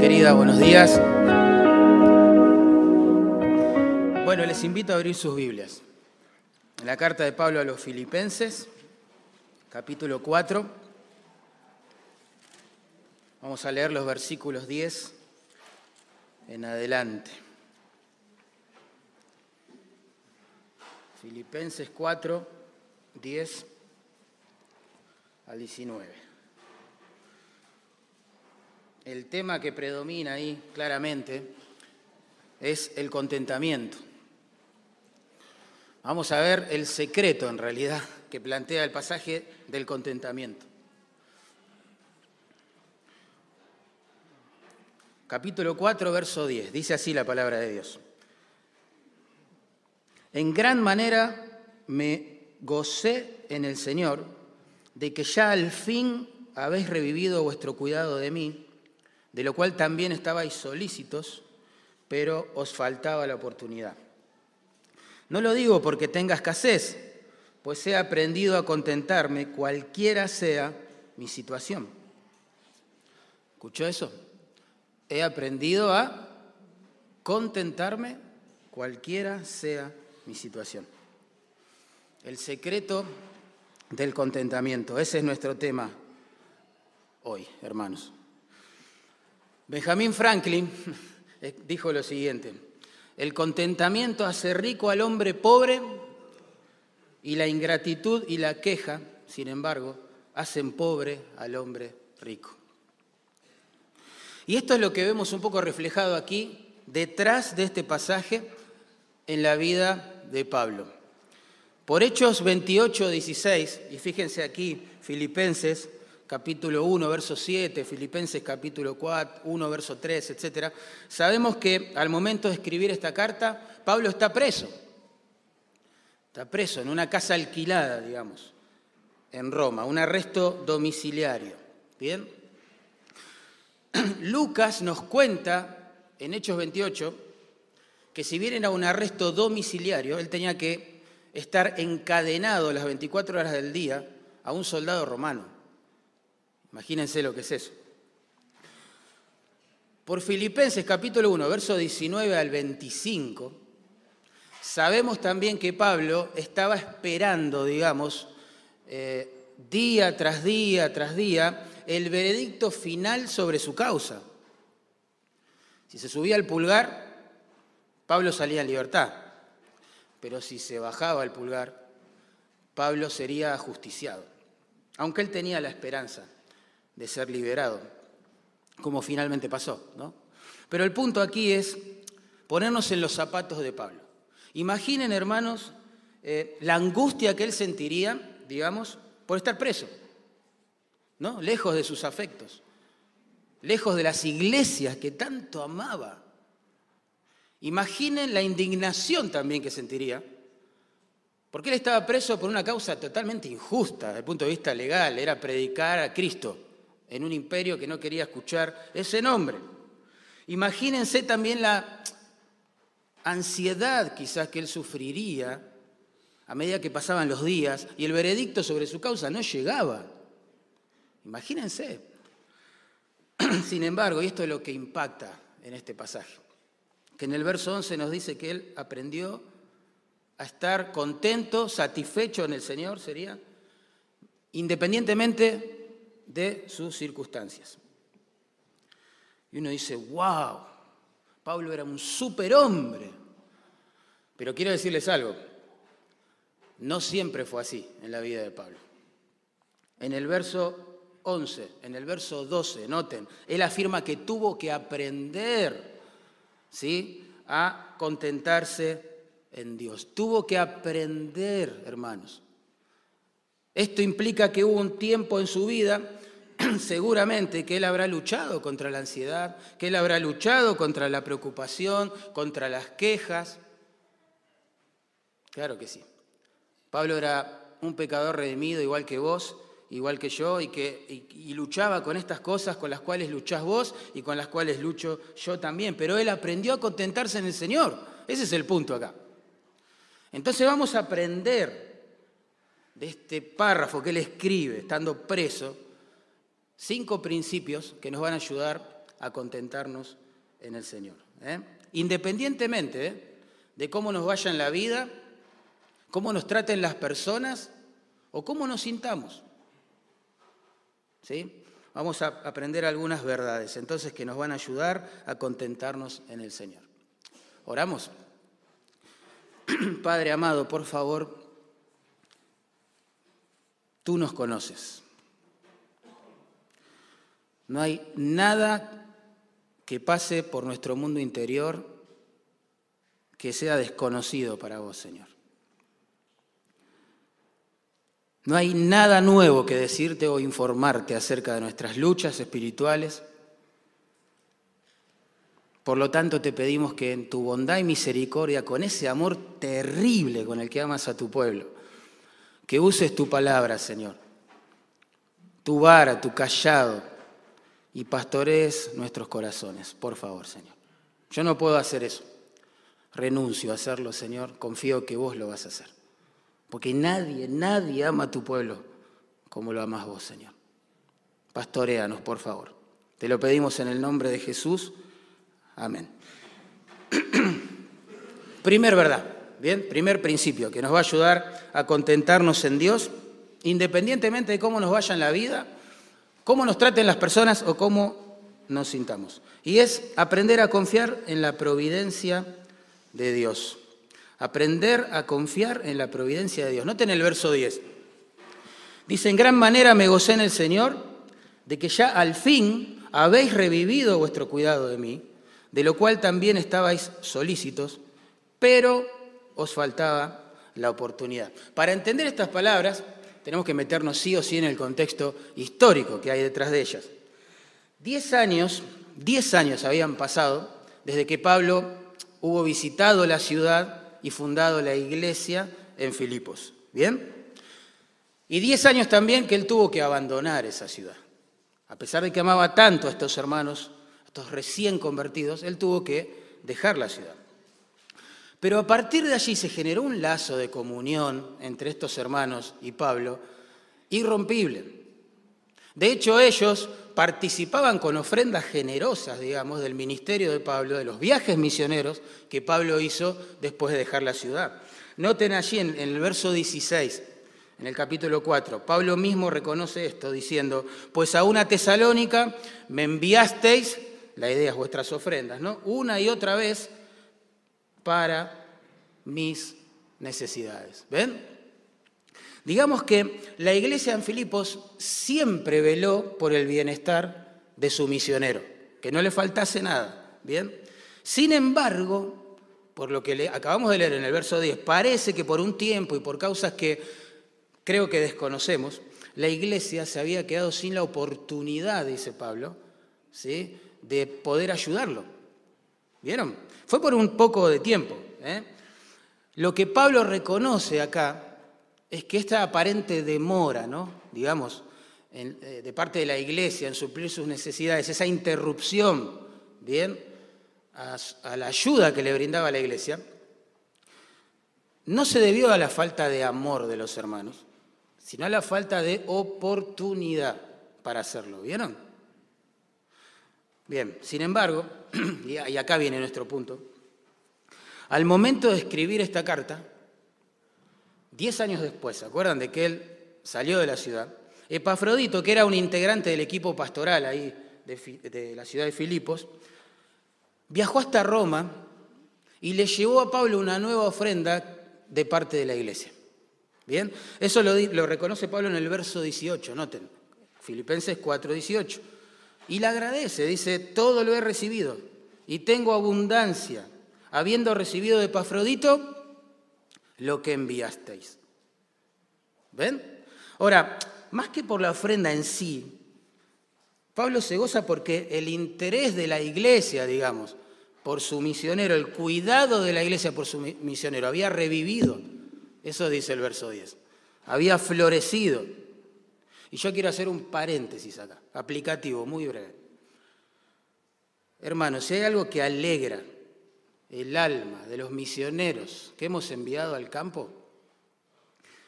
querida, buenos días. Bueno, les invito a abrir sus Biblias. La carta de Pablo a los Filipenses, capítulo 4, vamos a leer los versículos 10 en adelante. Filipenses 4, 10 al 19 el tema que predomina ahí claramente es el contentamiento. Vamos a ver el secreto en realidad que plantea el pasaje del contentamiento. Capítulo 4, verso 10. Dice así la palabra de Dios. En gran manera me gocé en el Señor de que ya al fin habéis revivido vuestro cuidado de mí de lo cual también estabais solícitos, pero os faltaba la oportunidad. No lo digo porque tenga escasez, pues he aprendido a contentarme cualquiera sea mi situación. ¿Escuchó eso? He aprendido a contentarme cualquiera sea mi situación. El secreto del contentamiento, ese es nuestro tema hoy, hermanos. Benjamin Franklin eh, dijo lo siguiente, el contentamiento hace rico al hombre pobre y la ingratitud y la queja, sin embargo, hacen pobre al hombre rico. Y esto es lo que vemos un poco reflejado aquí, detrás de este pasaje, en la vida de Pablo. Por Hechos 28, 16, y fíjense aquí, Filipenses capítulo 1, verso 7, Filipenses capítulo 4, 1, verso 3, etc., sabemos que al momento de escribir esta carta, Pablo está preso. Está preso en una casa alquilada, digamos, en Roma, un arresto domiciliario. ¿Bien? Lucas nos cuenta en Hechos 28 que si bien era un arresto domiciliario, él tenía que estar encadenado las 24 horas del día a un soldado romano. Imagínense lo que es eso. Por Filipenses capítulo 1, verso 19 al 25, sabemos también que Pablo estaba esperando, digamos, eh, día tras día tras día, el veredicto final sobre su causa. Si se subía el pulgar, Pablo salía en libertad. Pero si se bajaba el pulgar, Pablo sería ajusticiado. Aunque él tenía la esperanza de ser liberado, como finalmente pasó. ¿no? Pero el punto aquí es ponernos en los zapatos de Pablo. Imaginen, hermanos, eh, la angustia que él sentiría, digamos, por estar preso, ¿no? lejos de sus afectos, lejos de las iglesias que tanto amaba. Imaginen la indignación también que sentiría, porque él estaba preso por una causa totalmente injusta desde el punto de vista legal, era predicar a Cristo en un imperio que no quería escuchar ese nombre. Imagínense también la ansiedad quizás que él sufriría a medida que pasaban los días y el veredicto sobre su causa no llegaba. Imagínense. Sin embargo, y esto es lo que impacta en este pasaje, que en el verso 11 nos dice que él aprendió a estar contento, satisfecho en el Señor, sería, independientemente de sus circunstancias. Y uno dice, wow, Pablo era un superhombre. Pero quiero decirles algo, no siempre fue así en la vida de Pablo. En el verso 11, en el verso 12, noten, él afirma que tuvo que aprender ¿sí? a contentarse en Dios. Tuvo que aprender, hermanos. Esto implica que hubo un tiempo en su vida seguramente que él habrá luchado contra la ansiedad, que él habrá luchado contra la preocupación, contra las quejas. Claro que sí. Pablo era un pecador redimido igual que vos, igual que yo, y, que, y, luchaba con estas cosas con las cuales luchás vos y con las cuales lucho yo también. Pero él aprendió a contentarse en el Señor. Ese es el punto acá. Entonces vamos a aprender de este párrafo que él escribe estando preso cinco principios que nos van a ayudar a contentarnos en el Señor. ¿eh? Independientemente de cómo nos vaya en la vida, cómo nos traten las personas o cómo nos sintamos. ¿Sí? Vamos a aprender algunas verdades, entonces, que nos van a ayudar a contentarnos en el Señor. Oramos. Padre amado, por favor, tú nos conoces. No hay nada que pase por nuestro mundo interior que sea desconocido para vos, Señor. No hay nada nuevo que decirte o informarte acerca de nuestras luchas espirituales. Por lo tanto, te pedimos que en tu bondad y misericordia, con ese amor terrible con el que amas a tu pueblo, que uses tu palabra, Señor, tu vara, tu callado, y pastorees nuestros corazones, por favor, Señor. Yo no puedo hacer eso. Renuncio a hacerlo, Señor. Confío que vos lo vas a hacer. Porque nadie, nadie ama a tu pueblo como lo amas vos, Señor. Pastoreanos, por favor. Te lo pedimos en el nombre de Jesús. Amén. primer verdad, bien, primer principio que nos va a ayudar a contentarnos en Dios, independientemente de cómo nos vaya en la vida cómo nos traten las personas o cómo nos sintamos. Y es aprender a confiar en la providencia de Dios. Aprender a confiar en la providencia de Dios. Noten el verso 10. Dice, en gran manera me gocé en el Señor de que ya al fin habéis revivido vuestro cuidado de mí, de lo cual también estabais solícitos, pero os faltaba la oportunidad. Para entender estas palabras, tenemos que meternos sí o sí en el contexto histórico que hay detrás de ellas. Diez años, diez años habían pasado desde que Pablo hubo visitado la ciudad y fundado la iglesia en Filipos. ¿Bien? Y diez años también que él tuvo que abandonar esa ciudad. A pesar de que amaba tanto a estos hermanos, a estos recién convertidos, él tuvo que dejar la ciudad. Pero a partir de allí se generó un lazo de comunión entre estos hermanos y Pablo irrompible. De hecho, ellos participaban con ofrendas generosas, digamos, del ministerio de Pablo, de los viajes misioneros que Pablo hizo después de dejar la ciudad. Noten allí en, el verso 16, en el capítulo 4, Pablo mismo reconoce esto diciendo, pues a una tesalónica me enviasteis, la idea es vuestras ofrendas, ¿no? Una y otra vez para mis necesidades. ¿Ven? Digamos que la iglesia en Filipos siempre veló por el bienestar de su misionero, que no le faltase nada. ¿Bien? Sin embargo, por lo que acabamos de leer en el verso 10, parece que por un tiempo y por causas que creo que desconocemos, la iglesia se había quedado sin la oportunidad, dice Pablo, ¿sí? de poder ayudarlo. ¿Vieron? Fue por un poco de tiempo. ¿eh? Lo que Pablo reconoce acá es que esta aparente demora, digamos, eh, de parte de la iglesia en suplir sus necesidades, esa interrupción, ¿bien? A la ayuda que le brindaba la iglesia, no se debió a la falta de amor de los hermanos, sino a la falta de oportunidad para hacerlo. ¿Vieron? Bien, sin embargo, y acá viene nuestro punto, al momento de escribir esta carta, diez años después, ¿se acuerdan de que él salió de la ciudad? Epafrodito, que era un integrante del equipo pastoral ahí de, la ciudad de Filipos, viajó hasta Roma y le llevó a Pablo una nueva ofrenda de parte de la iglesia. Bien, eso lo, lo reconoce Pablo en el verso 18, noten, Filipenses 4, 18 y le agradece, dice, todo lo he recibido y tengo abundancia, habiendo recibido de Pafrodito lo que enviasteis. ¿Ven? Ahora, más que por la ofrenda en sí, Pablo se goza porque el interés de la iglesia, digamos, por su misionero, el cuidado de la iglesia por su misionero, había revivido. Eso dice el verso 10. Había florecido. Y yo quiero hacer un paréntesis acá, aplicativo, muy breve. Hermanos, si hay algo que alegra el alma de los misioneros que hemos enviado al campo,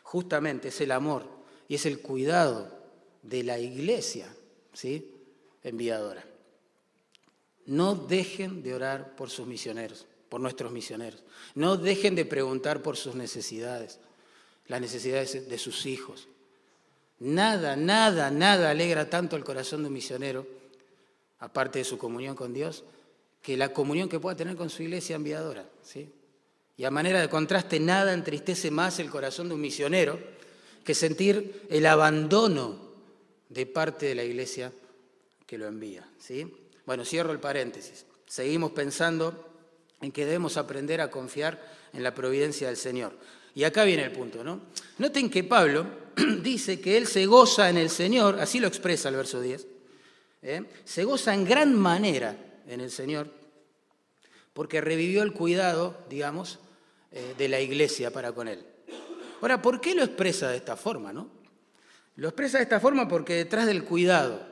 justamente es el amor y es el cuidado de la iglesia, ¿sí? Enviadora. no dejen de orar por sus misioneros, por nuestros misioneros. No dejen de preguntar por sus necesidades, las necesidades de sus hijos. Nada, nada, nada alegra tanto el corazón de un misionero, aparte de su comunión con Dios, que la comunión que pueda tener con su iglesia enviadora. ¿sí? Y a manera de contraste, nada entristece más el corazón de un misionero que sentir el abandono de parte de la iglesia que lo envía. ¿sí? Bueno, cierro el paréntesis. Seguimos pensando en que debemos aprender a confiar en la providencia del Señor. Y acá viene el punto, ¿no? Noten que Pablo dice que él se goza en el Señor, así lo expresa el verso 10, ¿eh? se goza en gran manera en el Señor, porque revivió el cuidado, digamos, eh, de la iglesia para con él. Ahora, ¿por qué lo expresa de esta forma, no? Lo expresa de esta forma porque detrás del cuidado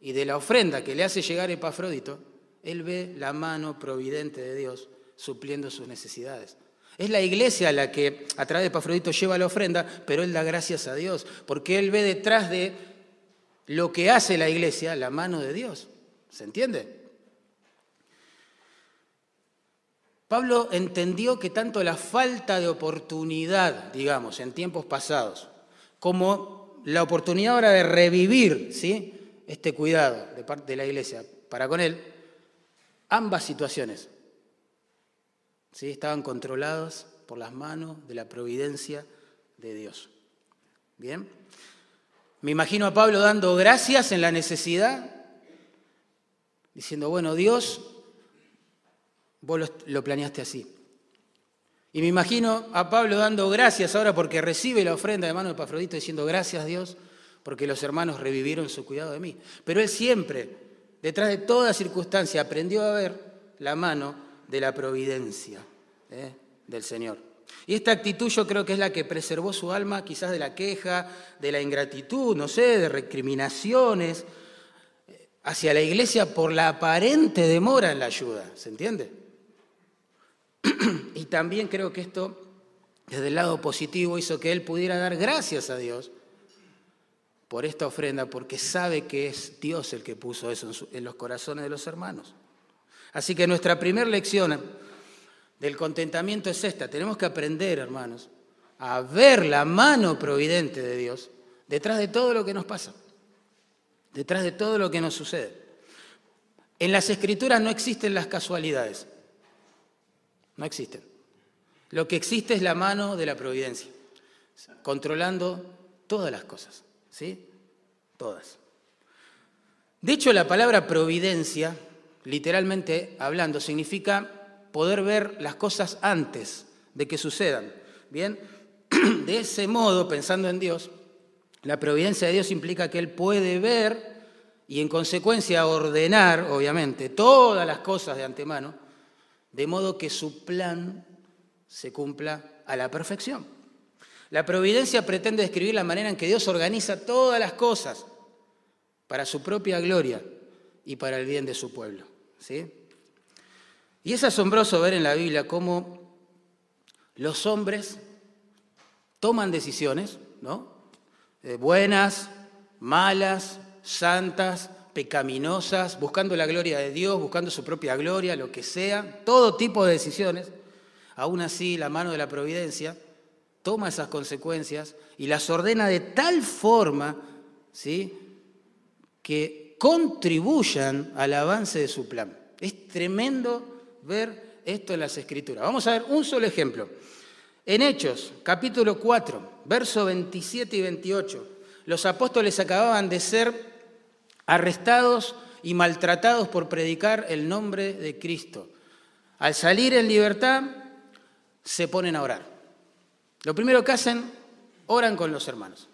y de la ofrenda que le hace llegar Epafrodito, él ve la mano providente de Dios supliendo sus necesidades. Es la iglesia la que a través de Epafrodito lleva la ofrenda, pero él da gracias a Dios, porque él ve detrás de lo que hace la iglesia la mano de Dios. ¿Se entiende? Pablo entendió que tanto la falta de oportunidad, digamos, en tiempos pasados, como la oportunidad ahora de revivir ¿sí? este cuidado de parte de la iglesia para con él, ambas situaciones ¿sí? estaban controladas por las manos de la providencia de Dios. Bien, me imagino a Pablo dando gracias en la necesidad, diciendo, bueno, Dios Vos lo, planeaste así. Y me imagino a Pablo dando gracias ahora porque recibe la ofrenda de mano de Pafrodito diciendo gracias Dios porque los hermanos revivieron su cuidado de mí. Pero él siempre, detrás de toda circunstancia, aprendió a ver la mano de la providencia ¿eh? del Señor. Y esta actitud yo creo que es la que preservó su alma quizás de la queja, de la ingratitud, no sé, de recriminaciones eh, hacia la iglesia por la aparente demora en la ayuda. ¿Se entiende? y también creo que esto, desde el lado positivo, hizo que él pudiera dar gracias a Dios por esta ofrenda, porque sabe que es Dios el que puso eso en, los corazones de los hermanos. Así que nuestra primera lección del contentamiento es esta. Tenemos que aprender, hermanos, a ver la mano providente de Dios detrás de todo lo que nos pasa, detrás de todo lo que nos sucede. En las escrituras no existen las casualidades. No existen. Lo que existe es la mano de la providencia, controlando todas las cosas, ¿sí? Todas. De hecho, la palabra providencia, literalmente hablando, significa poder ver las cosas antes de que sucedan. Bien, de ese modo, pensando en Dios, la providencia de Dios implica que Él puede ver y en consecuencia ordenar, obviamente, todas las cosas de antemano de modo que su plan se cumpla a la perfección. La providencia pretende describir la manera en que Dios organiza todas las cosas para su propia gloria y para el bien de su pueblo. ¿sí? Y es asombroso ver en la Biblia cómo los hombres toman decisiones, ¿no? Eh, buenas, malas, santas, pecaminosas, buscando la gloria de Dios, buscando su propia gloria, lo que sea, todo tipo de decisiones, aún así la mano de la providencia toma esas consecuencias y las ordena de tal forma ¿sí? que contribuyan al avance de su plan. Es tremendo ver esto en las escrituras. Vamos a ver un solo ejemplo. En Hechos, capítulo 4, versos 27 y 28, los apóstoles acababan de ser arrestados y maltratados por predicar el nombre de Cristo. Al salir en libertad, se ponen a orar. Lo primero que hacen, oran con los hermanos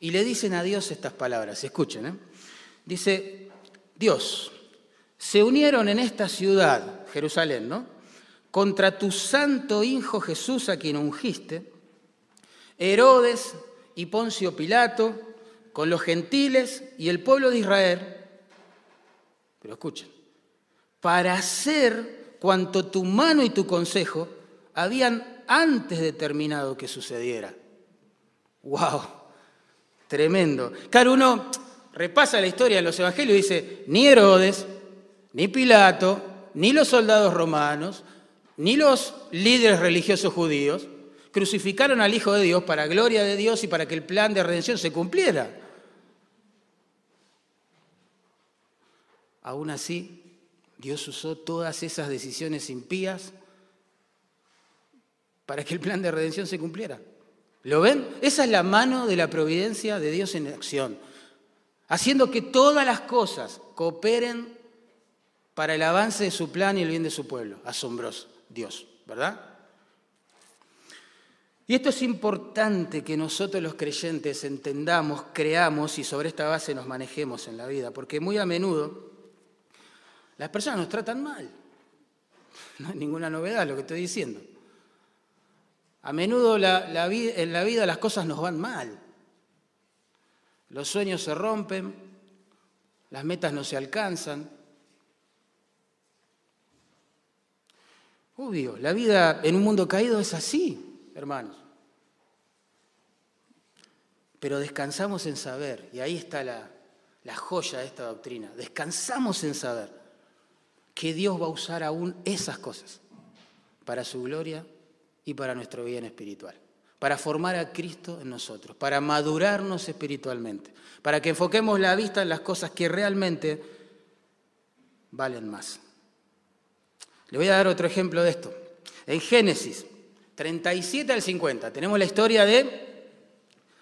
y le dicen a Dios estas palabras. Escuchen, ¿eh? dice, Dios, se unieron en esta ciudad, Jerusalén, ¿no? Contra tu santo Hijo Jesús a quien ungiste, Herodes y Poncio Pilato, con los gentiles y el pueblo de Israel, pero escuchen, para hacer cuanto tu mano y tu consejo habían antes determinado que sucediera. ¡Wow! Tremendo. Claro, uno repasa la historia de los evangelios y dice, ni Herodes, ni Pilato, ni los soldados romanos, ni los líderes religiosos judíos crucificaron al Hijo de Dios para gloria de Dios y para que el plan de redención se cumpliera. Aún así, Dios usó todas esas decisiones impías para que el plan de redención se cumpliera. ¿Lo ven? Esa es la mano de la providencia de Dios en acción, haciendo que todas las cosas cooperen para el avance de su plan y el bien de su pueblo. Asombroso, Dios, ¿verdad? Y esto es importante que nosotros los creyentes entendamos, creamos y sobre esta base nos manejemos en la vida, porque muy a menudo las personas nos tratan mal. No hay ninguna novedad lo que estoy diciendo. A menudo en la vida las cosas nos van mal. Los sueños se rompen, las metas no se alcanzan. Obvio, la vida en un mundo caído es así, hermanos. Pero descansamos en saber, y ahí está la joya de esta doctrina, descansamos en saber que Dios va a usar aún esas cosas para su gloria y para nuestro bien espiritual, para formar a Cristo en nosotros, para madurarnos espiritualmente, para que enfoquemos la vista en las cosas que realmente valen más. Le voy a dar otro ejemplo de esto. En Génesis 37 al 50 tenemos la historia de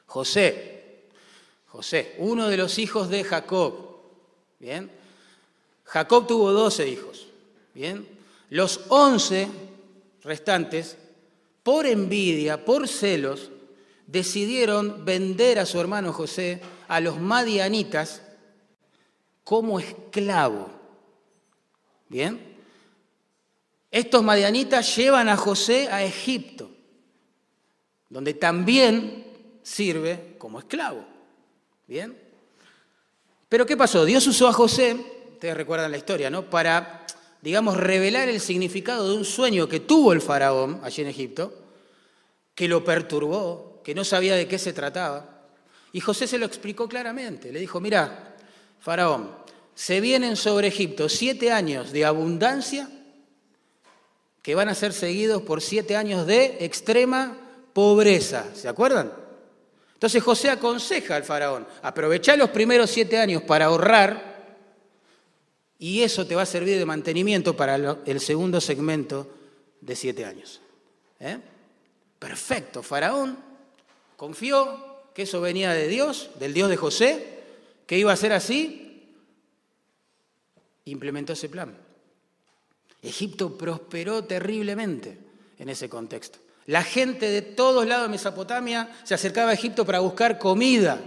José. José, uno de los hijos de Jacob. Bien. Jacob tuvo 12 hijos. Bien. Los 11 restantes por envidia, por celos, decidieron vender a su hermano José a los madianitas como esclavo. ¿Bien? Estos madianitas llevan a José a Egipto, donde también sirve como esclavo. ¿Bien? Pero ¿qué pasó? Dios usó a José, ustedes recuerdan la historia, ¿no? Para digamos, revelar el significado de un sueño que tuvo el faraón allí en Egipto, que lo perturbó, que no sabía de qué se trataba. Y José se lo explicó claramente. Le dijo, mira, faraón, se vienen sobre Egipto siete años de abundancia que van a ser seguidos por siete años de extrema pobreza. ¿Se acuerdan? Entonces José aconseja al faraón, aprovechar los primeros siete años para ahorrar y eso te va a servir de mantenimiento para el segundo segmento de siete años. ¿eh? Perfecto, Faraón confió que eso venía de Dios, del Dios de José, que iba a ser así, implementó ese plan. Egipto prosperó terriblemente en ese contexto. La gente de todos lados de Mesopotamia se acercaba a Egipto para buscar comida,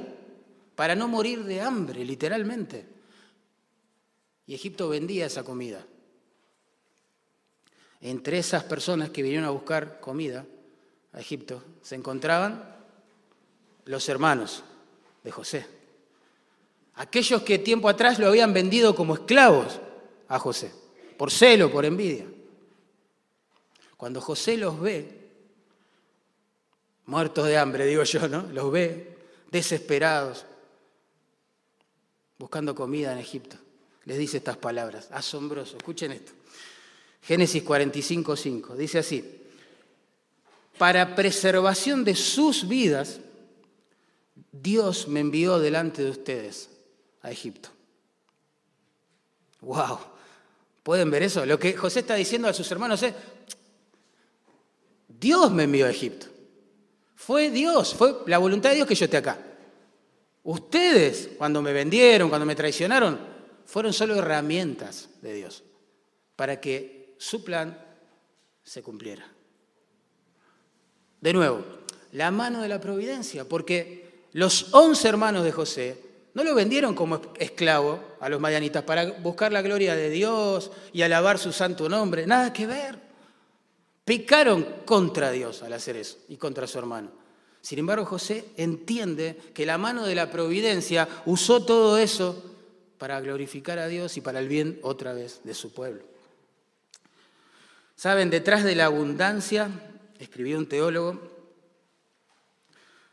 para no morir de hambre, literalmente. Y Egipto vendía esa comida. Entre esas personas que vinieron a buscar comida a Egipto se encontraban los hermanos de José. Aquellos que tiempo atrás lo habían vendido como esclavos a José, por celo, por envidia. Cuando José los ve, muertos de hambre, digo yo, ¿no? Los ve desesperados, buscando comida en Egipto les dice estas palabras. Asombroso, escuchen esto. Génesis 45, 5. Dice así, para preservación de sus vidas, Dios me envió delante de ustedes a Egipto. ¡Wow! ¿Pueden ver eso? Lo que José está diciendo a sus hermanos es, Dios me envió a Egipto. Fue Dios, fue la voluntad de Dios que yo esté acá. Ustedes, cuando me vendieron, cuando me traicionaron, fueron solo herramientas de Dios para que su plan se cumpliera. De nuevo, la mano de la providencia, porque los once hermanos de José no lo vendieron como esclavo a los madianitas para buscar la gloria de Dios y alabar su santo nombre, nada que ver. Pecaron contra Dios al hacer eso y contra su hermano. Sin embargo, José entiende que la mano de la providencia usó todo eso para glorificar a Dios y para el bien otra vez de su pueblo. Saben, detrás de la abundancia, escribió un teólogo,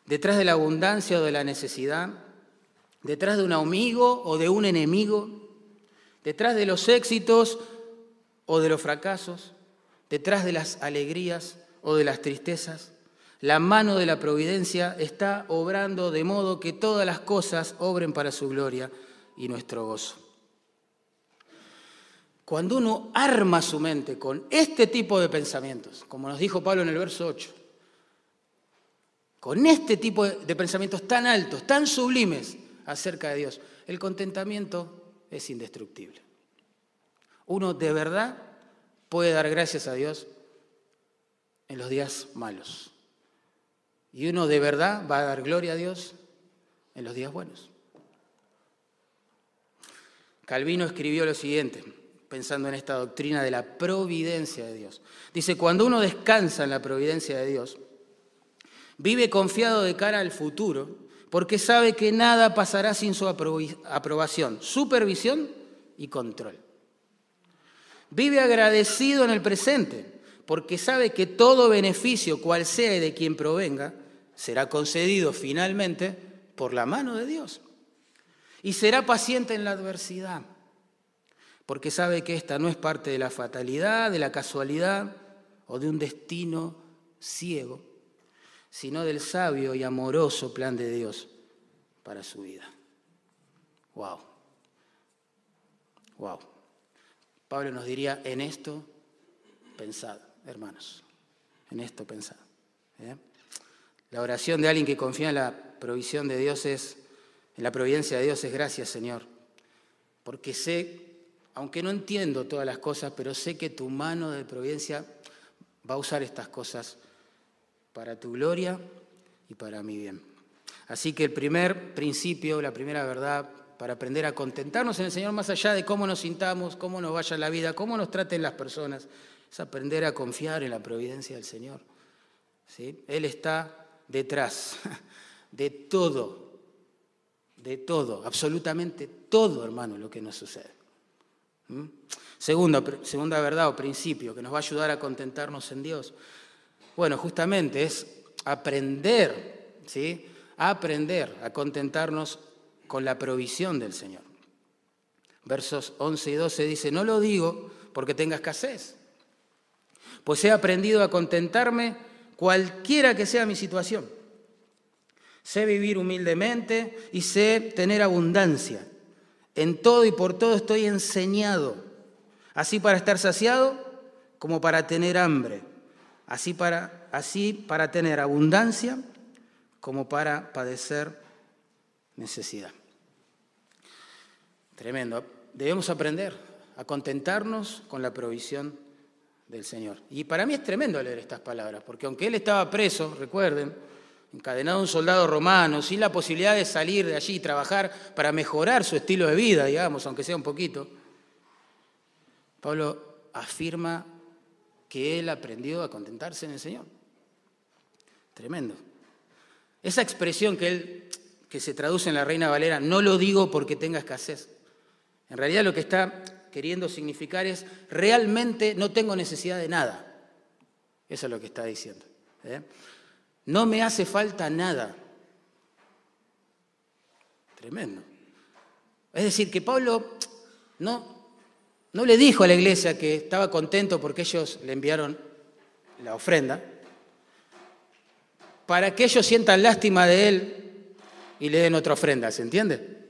detrás de la abundancia o de la necesidad, detrás de un amigo o de un enemigo, Detrás de los éxitos o de los fracasos, detrás de las alegrías o de las tristezas, la mano de la providencia está obrando de modo que todas las cosas obren para su gloria y nuestro gozo. Cuando uno arma su mente con este tipo de pensamientos, como nos dijo Pablo en el verso 8, con este tipo de pensamientos tan altos, tan sublimes acerca de Dios, el contentamiento es indestructible. Uno de verdad puede dar gracias a Dios en los días malos. Y uno de verdad va a dar gloria a Dios en los días buenos. Calvino escribió lo siguiente, pensando en esta doctrina de la providencia de Dios. Dice, cuando uno descansa en la providencia de Dios, vive confiado de cara al futuro, porque sabe que nada pasará sin su aprobación, supervisión y control. Vive agradecido en el presente, porque sabe que todo beneficio, cual sea y de quien provenga, será concedido finalmente por la mano de Dios. Y será paciente en la adversidad, porque sabe que esta no es parte de la fatalidad, de la casualidad o de un destino ciego, sino del sabio y amoroso plan de Dios para su vida. Wow. Wow. Pablo nos diría, en esto pensad, hermanos, en esto pensad. ¿eh? La oración de alguien que confía en la provisión de Dios es, la providencia de Dios es gracias, Señor. Porque sé, aunque no entiendo todas las cosas, pero sé que tu mano de providencia va a usar estas cosas para tu gloria y para mi bien. Así que el primer principio, la primera verdad para aprender a contentarnos en el Señor, más allá de cómo nos sintamos, cómo nos vaya la vida, cómo nos traten las personas, es aprender a confiar en la providencia del Señor. ¿Sí? Él está detrás de todo, de todo, absolutamente todo, hermano, lo que nos sucede. ¿Mm? Segunda, segunda verdad o principio que nos va a ayudar a contentarnos en Dios. Bueno, justamente es aprender, ¿sí? aprender a contentarnos con la provisión del Señor. Versos 11 y 12 dice, no lo digo porque tenga escasez, pues he aprendido a contentarme cualquiera que sea mi situación. Sé vivir humildemente y sé tener abundancia. En todo y por todo estoy enseñado, así para estar saciado como para tener hambre, así para, así para tener abundancia como para padecer necesidad. Tremendo. Debemos aprender a contentarnos con la provisión del Señor. Y para mí es tremendo leer estas palabras, porque aunque él estaba preso, recuerden, encadenado a un soldado romano, sin la posibilidad de salir de allí y trabajar para mejorar su estilo de vida, digamos, aunque sea un poquito, Pablo afirma que él aprendió a contentarse en el Señor. Tremendo. Esa expresión que él que se traduce en la Reina Valera, no lo digo porque tenga escasez. En realidad lo que está queriendo significar es, realmente no tengo necesidad de nada. Eso es lo que está diciendo. ¿eh? No me hace falta nada. Tremendo. Es decir, que Pablo no, no le dijo a la iglesia que estaba contento porque ellos le enviaron la ofrenda, para que ellos sientan lástima de él y le den otra ofrenda, ¿se entiende?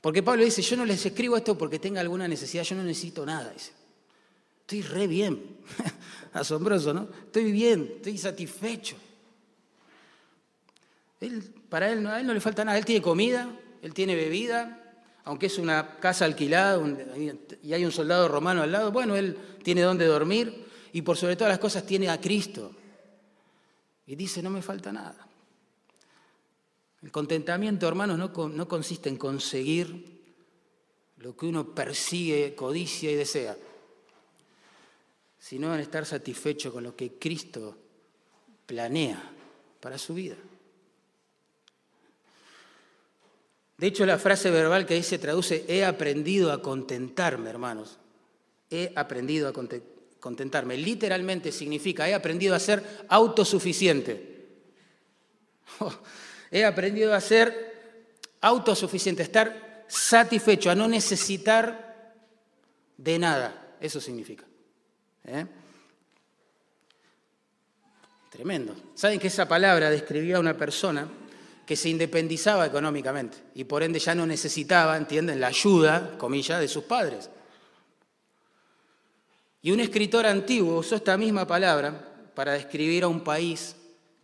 Porque Pablo dice, yo no les escribo esto porque tenga alguna necesidad, yo no necesito nada. Dice. Estoy re bien. Asombroso, ¿no? Estoy bien, estoy satisfecho. Para él, a él no le falta nada. Él tiene comida, él tiene bebida, aunque es una casa alquilada y hay un soldado romano al lado, bueno, él tiene donde dormir y por sobre todas las cosas tiene a Cristo. Y dice, no me falta nada. El contentamiento, hermanos, no, consiste en conseguir lo que uno persigue, codicia y desea, sino en estar satisfecho con lo que Cristo planea para su vida. De hecho, la frase verbal que dice traduce, he aprendido a contentarme, hermanos. He aprendido a contentarme. Literalmente significa, he aprendido a ser autosuficiente. He aprendido a ser autosuficiente, a estar satisfecho, a no necesitar De nada, eso significa. ¿eh? Tremendo. ¿Saben que esa palabra describía a una persona que se independizaba económicamente y por ende ya no necesitaba, entienden, la ayuda, comillas, de sus padres? Y un escritor antiguo usó esta misma palabra para describir a un país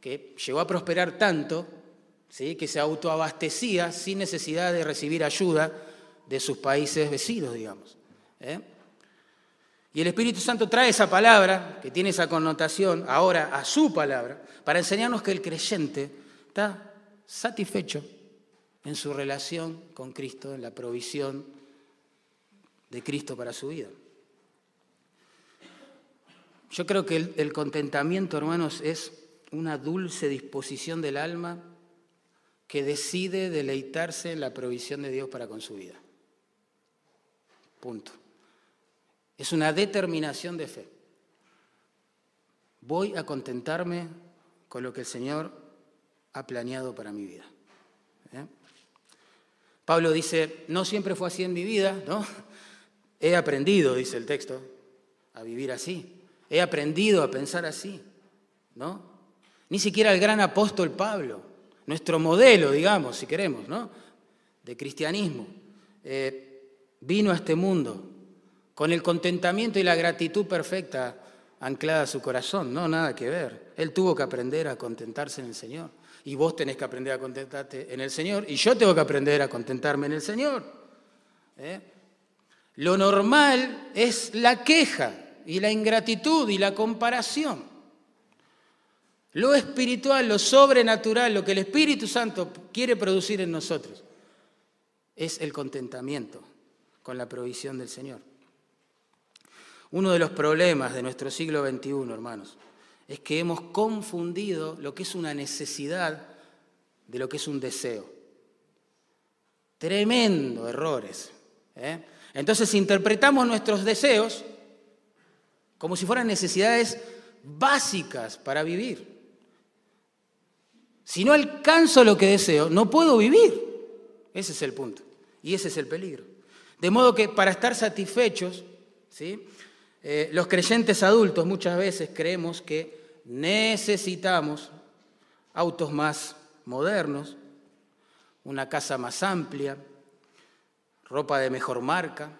que llegó a prosperar tanto, ¿sí? que se autoabastecía sin necesidad de recibir ayuda de sus países vecinos, digamos. ¿eh? Y el Espíritu Santo trae esa palabra, que tiene esa connotación, ahora a su palabra, para enseñarnos que el creyente está satisfecho en su relación con Cristo, en la provisión de Cristo para su vida. Yo creo que el, contentamiento, hermanos, es una dulce disposición del alma que decide deleitarse en la provisión de Dios para con su vida. Punto. Es una determinación de fe. Voy a contentarme con lo que el Señor ha planeado para mi vida. ¿eh? Pablo dice, no siempre fue así en mi vida, ¿no? He aprendido, dice el texto, a vivir así. He aprendido a pensar así, ¿no? Ni siquiera el gran apóstol Pablo, nuestro modelo, digamos, si queremos, ¿no? De cristianismo, eh, vino a este mundo con el contentamiento y la gratitud perfecta anclada a su corazón, no, nada que ver. Él tuvo que aprender a contentarse en el Señor. Y vos tenés que aprender a contentarte en el Señor. Y yo tengo que aprender a contentarme en el Señor. ¿eh? Lo normal es la queja y la ingratitud y la comparación. Lo espiritual, lo sobrenatural, lo que el Espíritu Santo quiere producir en nosotros, es el contentamiento con la provisión del Señor. Uno de los problemas de nuestro siglo XXI, hermanos, es que hemos confundido lo que es una necesidad de lo que es un deseo. Tremendo errores. ¿eh? Entonces interpretamos nuestros deseos como si fueran necesidades básicas para vivir. Si no alcanzo lo que deseo, no puedo vivir. Ese es el punto. Y ese es el peligro. De modo que para estar satisfechos, ¿sí? Eh, los creyentes adultos muchas veces creemos que necesitamos autos más modernos, una casa más amplia, ropa de mejor marca,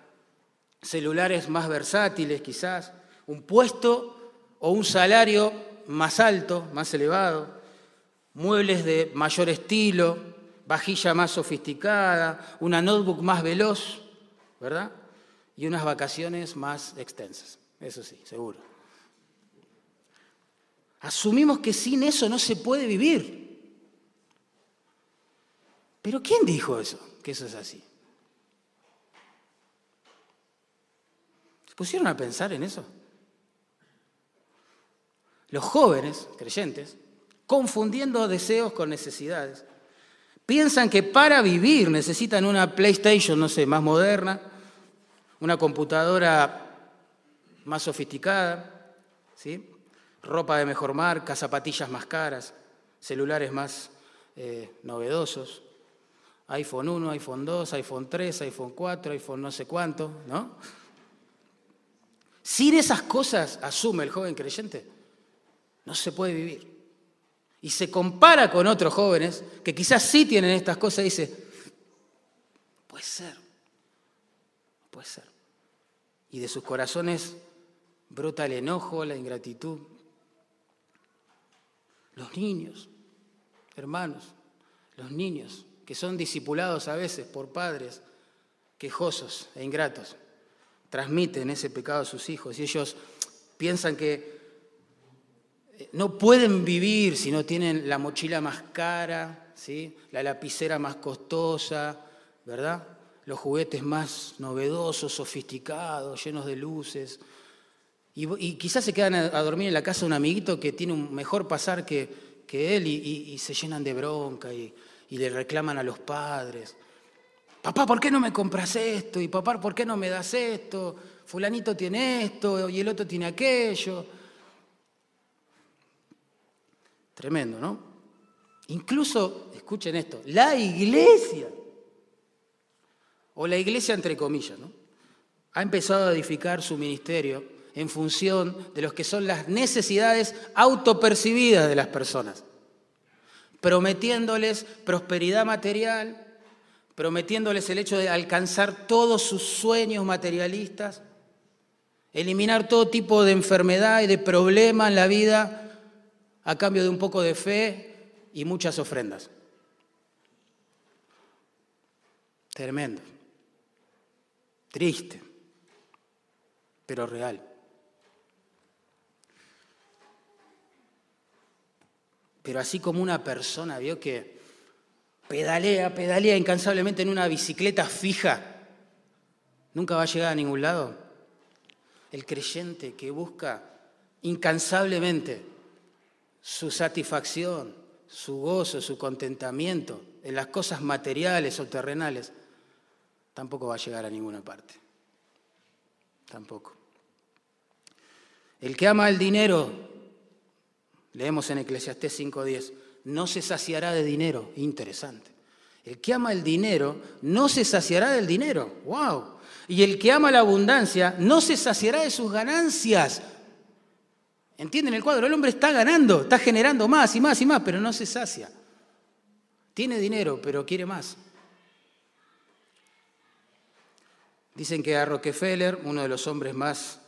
celulares más versátiles quizás, un puesto o un salario más alto, más elevado, muebles de mayor estilo, vajilla más sofisticada, una notebook más veloz, ¿verdad? Y unas vacaciones más extensas, eso sí, seguro. Asumimos que sin eso no se puede vivir. Pero ¿quién dijo eso? Que eso es así. ¿Se pusieron a pensar en eso? Los jóvenes creyentes, confundiendo deseos con necesidades, piensan que para vivir necesitan una PlayStation, no sé, más moderna, una computadora más sofisticada, ¿sí? Ropa de mejor marca, zapatillas más caras, celulares más eh, novedosos, iPhone 1, iPhone 2, iPhone 3, iPhone 4, iPhone no sé cuánto, ¿no? Sin esas cosas, asume el joven creyente, no se puede vivir. Y se compara con otros jóvenes que quizás sí tienen estas cosas y dice, puede ser, puede ser. Y de sus corazones brota el enojo, la ingratitud. Los niños, hermanos, los niños que son discipulados a veces por padres quejosos e ingratos, transmiten ese pecado a sus hijos y ellos piensan que no pueden vivir si no tienen la mochila más cara, ¿sí? la lapicera más costosa, ¿verdad? Los juguetes más novedosos, sofisticados, llenos de luces. Y, quizás se quedan a, dormir en la casa de un amiguito que tiene un mejor pasar que, él y, se llenan de bronca y, y le reclaman a los padres. Papá, ¿por qué no me compras esto? Y papá, ¿por qué no me das esto? Fulanito tiene esto y el otro tiene aquello. Tremendo, ¿no? Incluso, escuchen esto, la iglesia, o la iglesia entre comillas, ¿no? ha empezado a edificar su ministerio en función de los que son las necesidades autopercibidas de las personas, prometiéndoles prosperidad material, prometiéndoles el hecho de alcanzar todos sus sueños materialistas, eliminar todo tipo de enfermedad y de problema en la vida a cambio de un poco de fe y muchas ofrendas. Tremendo, triste, pero real. Pero así como una persona vio que pedalea, pedalea incansablemente en una bicicleta fija, nunca va a llegar a ningún lado. El creyente que busca incansablemente su satisfacción, su gozo, su contentamiento en las cosas materiales o terrenales, tampoco va a llegar a ninguna parte. Tampoco. El que ama el dinero, leemos en Eclesiastés 5.10, no se saciará de dinero. Interesante. El que ama el dinero no se saciará del dinero. ¡Wow! Y el que ama la abundancia no se saciará de sus ganancias. ¿Entienden el cuadro? El hombre está ganando, está generando más y más y más, pero no se sacia. Tiene dinero, pero quiere más. Dicen que a Rockefeller, uno de los hombres más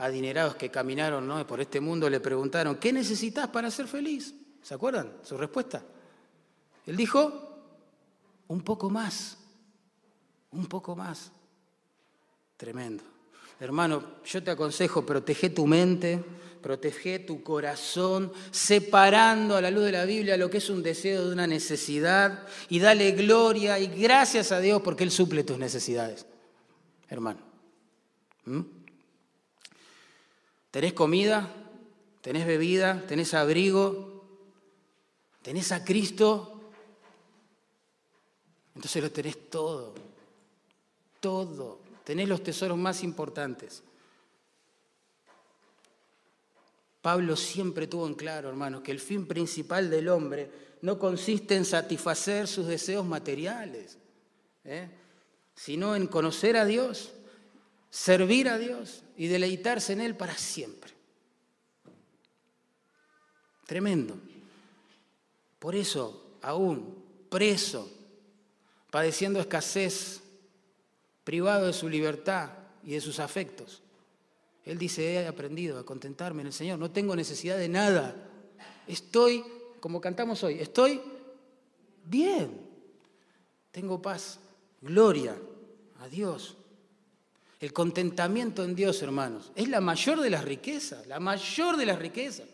adinerados que caminaron ¿no? por este mundo, le preguntaron, ¿qué necesitas para ser feliz? ¿Se acuerdan su respuesta? Él dijo, un poco más, un poco más. Tremendo. Hermano, yo te aconsejo, protege tu mente, protege tu corazón, separando a la luz de la Biblia lo que es un deseo de una necesidad y dale gloria y gracias a Dios porque Él suple tus necesidades, hermano. ¿Mm? ¿Tenés comida? ¿Tenés bebida? ¿Tenés abrigo? ¿Tenés a Cristo? Entonces lo tenés todo, todo. Tenés los tesoros más importantes. Pablo siempre tuvo en claro, hermanos, que el fin principal del hombre no consiste en satisfacer sus deseos materiales, ¿eh? sino en conocer a Dios, servir a Dios y deleitarse en Él para siempre. Tremendo. Por eso, aún preso, padeciendo escasez, privado de su libertad y de sus afectos, él dice, he aprendido a contentarme en el Señor, no tengo necesidad de nada. Estoy, como cantamos hoy, estoy bien. Tengo paz, gloria a Dios. El contentamiento en Dios, hermanos, es la mayor de las riquezas, la mayor de las riquezas.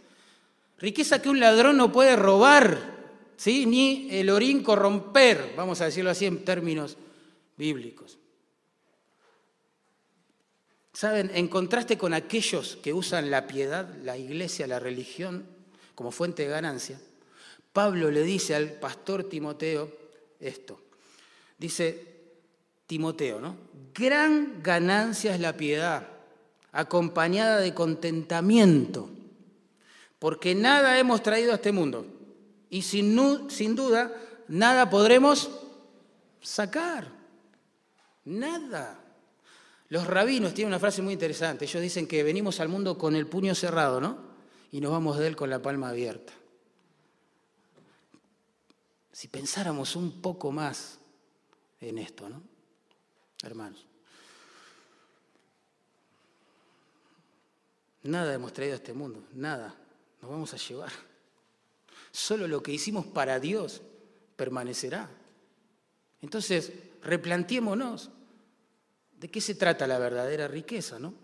Riqueza que un ladrón no puede robar, ¿sí? ni el orín corromper, vamos a decirlo así en términos bíblicos. Saben, en contraste con aquellos que usan la piedad, la iglesia, la religión como fuente de ganancia, Pablo le dice al pastor Timoteo esto. Dice Timoteo, ¿no? Gran ganancia es la piedad, acompañada de contentamiento, porque nada hemos traído a este mundo y sin, duda nada podremos sacar. Nada. Los rabinos tienen una frase muy interesante. Ellos dicen que venimos al mundo con el puño cerrado, ¿no? Y nos vamos de él con la palma abierta. Si pensáramos un poco más en esto, ¿no? Hermanos. Nada hemos traído a este mundo, nada. Nos vamos a llevar. Solo lo que hicimos para Dios permanecerá. Entonces, replanteémonos ¿De qué se trata la verdadera riqueza, no?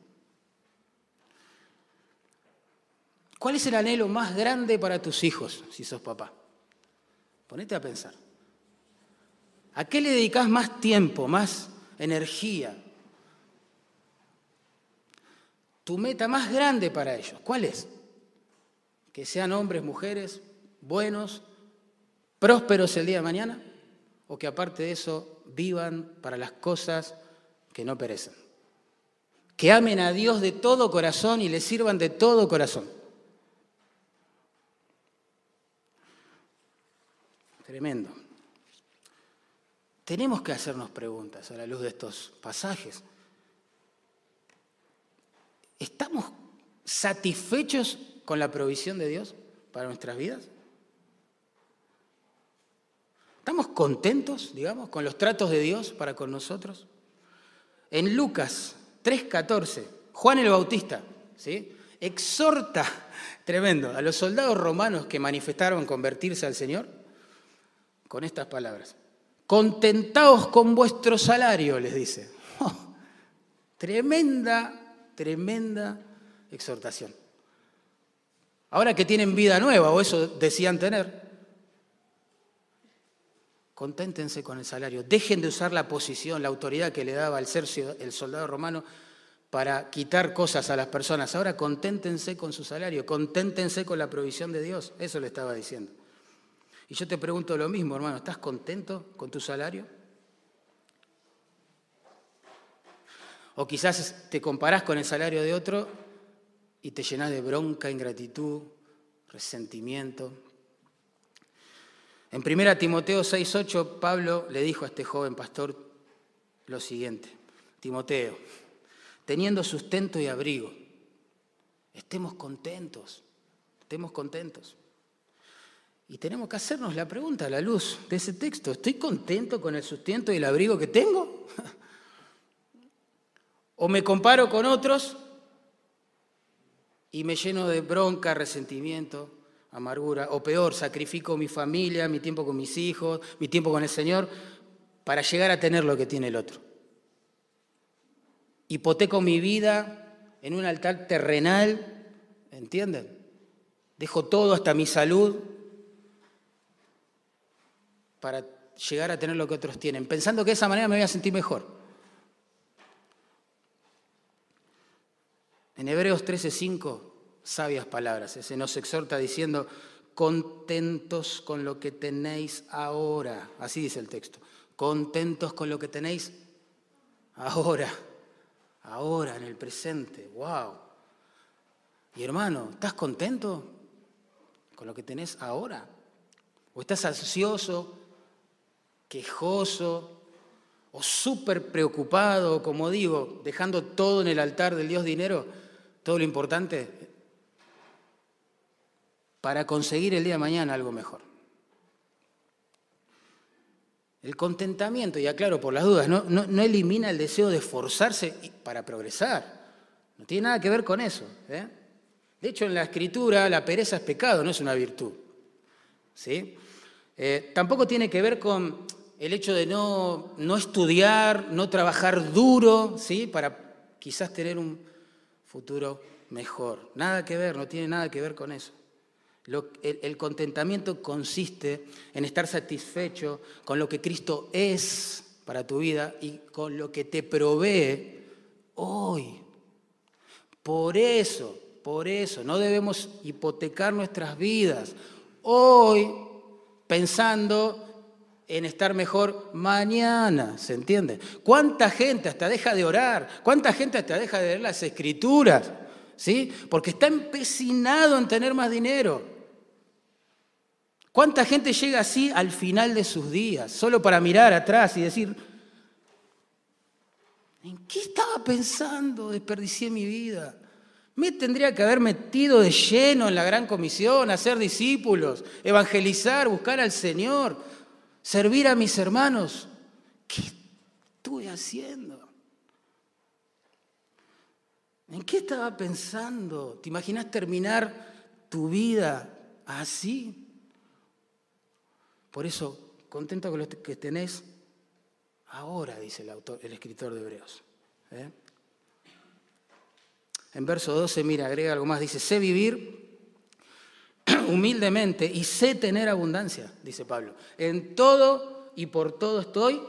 ¿Cuál es el anhelo más grande para tus hijos si sos papá? Ponete a pensar. ¿A qué le dedicas más tiempo, más energía? Tu meta más grande para ellos, ¿cuál es? Que sean hombres, mujeres, buenos, prósperos el día de mañana, o que aparte de eso vivan para las cosas que no perecen. Que amen a Dios de todo corazón y le sirvan de todo corazón. Tremendo. Tenemos que hacernos preguntas a la luz de estos pasajes. ¿Estamos satisfechos con la provisión de Dios para nuestras vidas? ¿Estamos contentos, digamos, con los tratos de Dios para con nosotros? En Lucas 3:14, Juan el Bautista, ¿sí? exhorta, tremendo, a los soldados romanos que manifestaron convertirse al Señor con estas palabras. Contentaos con vuestro salario, les dice. Oh, tremenda, tremenda exhortación. Ahora que tienen vida nueva, o eso decían tener, conténtense con el salario. Dejen de usar la posición, la autoridad que le daba el, el soldado romano para quitar cosas a las personas. Ahora conténtense con su salario, conténtense con la provisión de Dios. Eso le estaba diciendo. Y yo te pregunto lo mismo, hermano, ¿estás contento con tu salario? O quizás te comparás con el salario de otro y te llenas de bronca, ingratitud, resentimiento. En 1 Timoteo 6:8, Pablo le dijo a este joven pastor lo siguiente: Timoteo, teniendo sustento y abrigo. Estemos contentos, estemos contentos. Y tenemos que hacernos la pregunta a la luz de ese texto. ¿Estoy contento con el sustento y el abrigo que tengo? ¿O me comparo con otros y me lleno de bronca, resentimiento, amargura? O peor, sacrifico mi familia, mi tiempo con mis hijos, mi tiempo con el Señor para llegar a tener lo que tiene el otro hipoteco mi vida en un altar terrenal, ¿entienden? Dejo todo hasta mi salud para llegar a tener lo que otros tienen, pensando que de esa manera me voy a sentir mejor. En Hebreos 13:5, sabias palabras, se nos exhorta diciendo, contentos con lo que tenéis ahora, así dice el texto, contentos con lo que tenéis ahora ahora, en el presente. ¡Wow! Y hermano, ¿estás contento con lo que tenés ahora? ¿O estás ansioso, quejoso o súper preocupado, como digo, dejando todo en el altar del Dios dinero, todo lo importante, para conseguir el día de mañana algo mejor? El contentamiento, y aclaro por las dudas, no, no, elimina el deseo de esforzarse para progresar. No tiene nada que ver con eso. ¿eh? De hecho, en la escritura la pereza es pecado, no es una virtud. ¿sí? Eh, tampoco tiene que ver con el hecho de no, no estudiar, no trabajar duro, ¿sí? para quizás tener un futuro mejor. Nada que ver, no tiene nada que ver con eso el, contentamiento consiste en estar satisfecho con lo que Cristo es para tu vida y con lo que te provee hoy. Por eso, por eso, no debemos hipotecar nuestras vidas hoy pensando en estar mejor mañana, ¿se entiende? ¿Cuánta gente hasta deja de orar? ¿Cuánta gente hasta deja de leer las escrituras? ¿Sí? Porque está empecinado en tener más dinero. ¿Cuánta gente llega así al final de sus días, solo para mirar atrás y decir, ¿en qué estaba pensando? Desperdicié mi vida. Me tendría que haber metido de lleno en la gran comisión, hacer discípulos, evangelizar, buscar al Señor, servir a mis hermanos. ¿Qué estuve haciendo? ¿En qué estaba pensando? ¿Te imaginas terminar tu vida así? Por eso, contento con lo que tenés ahora, dice el, autor, el escritor de Hebreos. ¿eh? En verso 12, mira, agrega algo más, dice, sé vivir humildemente y sé tener abundancia, dice Pablo. En todo y por todo estoy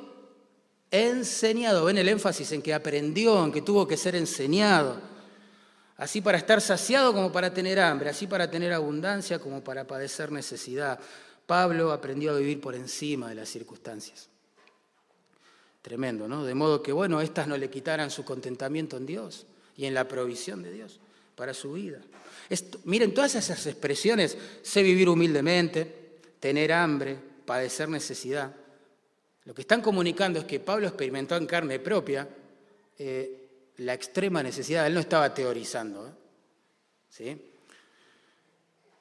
enseñado. Ven el énfasis en que aprendió, en que tuvo que ser enseñado. Así para estar saciado como para tener hambre, así para tener abundancia como para padecer necesidad. Pablo aprendió a vivir por encima de las circunstancias. Tremendo, ¿no? De modo que, bueno, estas no le quitaran su contentamiento en Dios y en la provisión de Dios para su vida. Miren, todas esas expresiones, sé vivir humildemente, tener hambre, padecer necesidad, lo que están comunicando es que Pablo experimentó en carne propia eh, la extrema necesidad. Él no estaba teorizando. ¿eh? ¿Sí?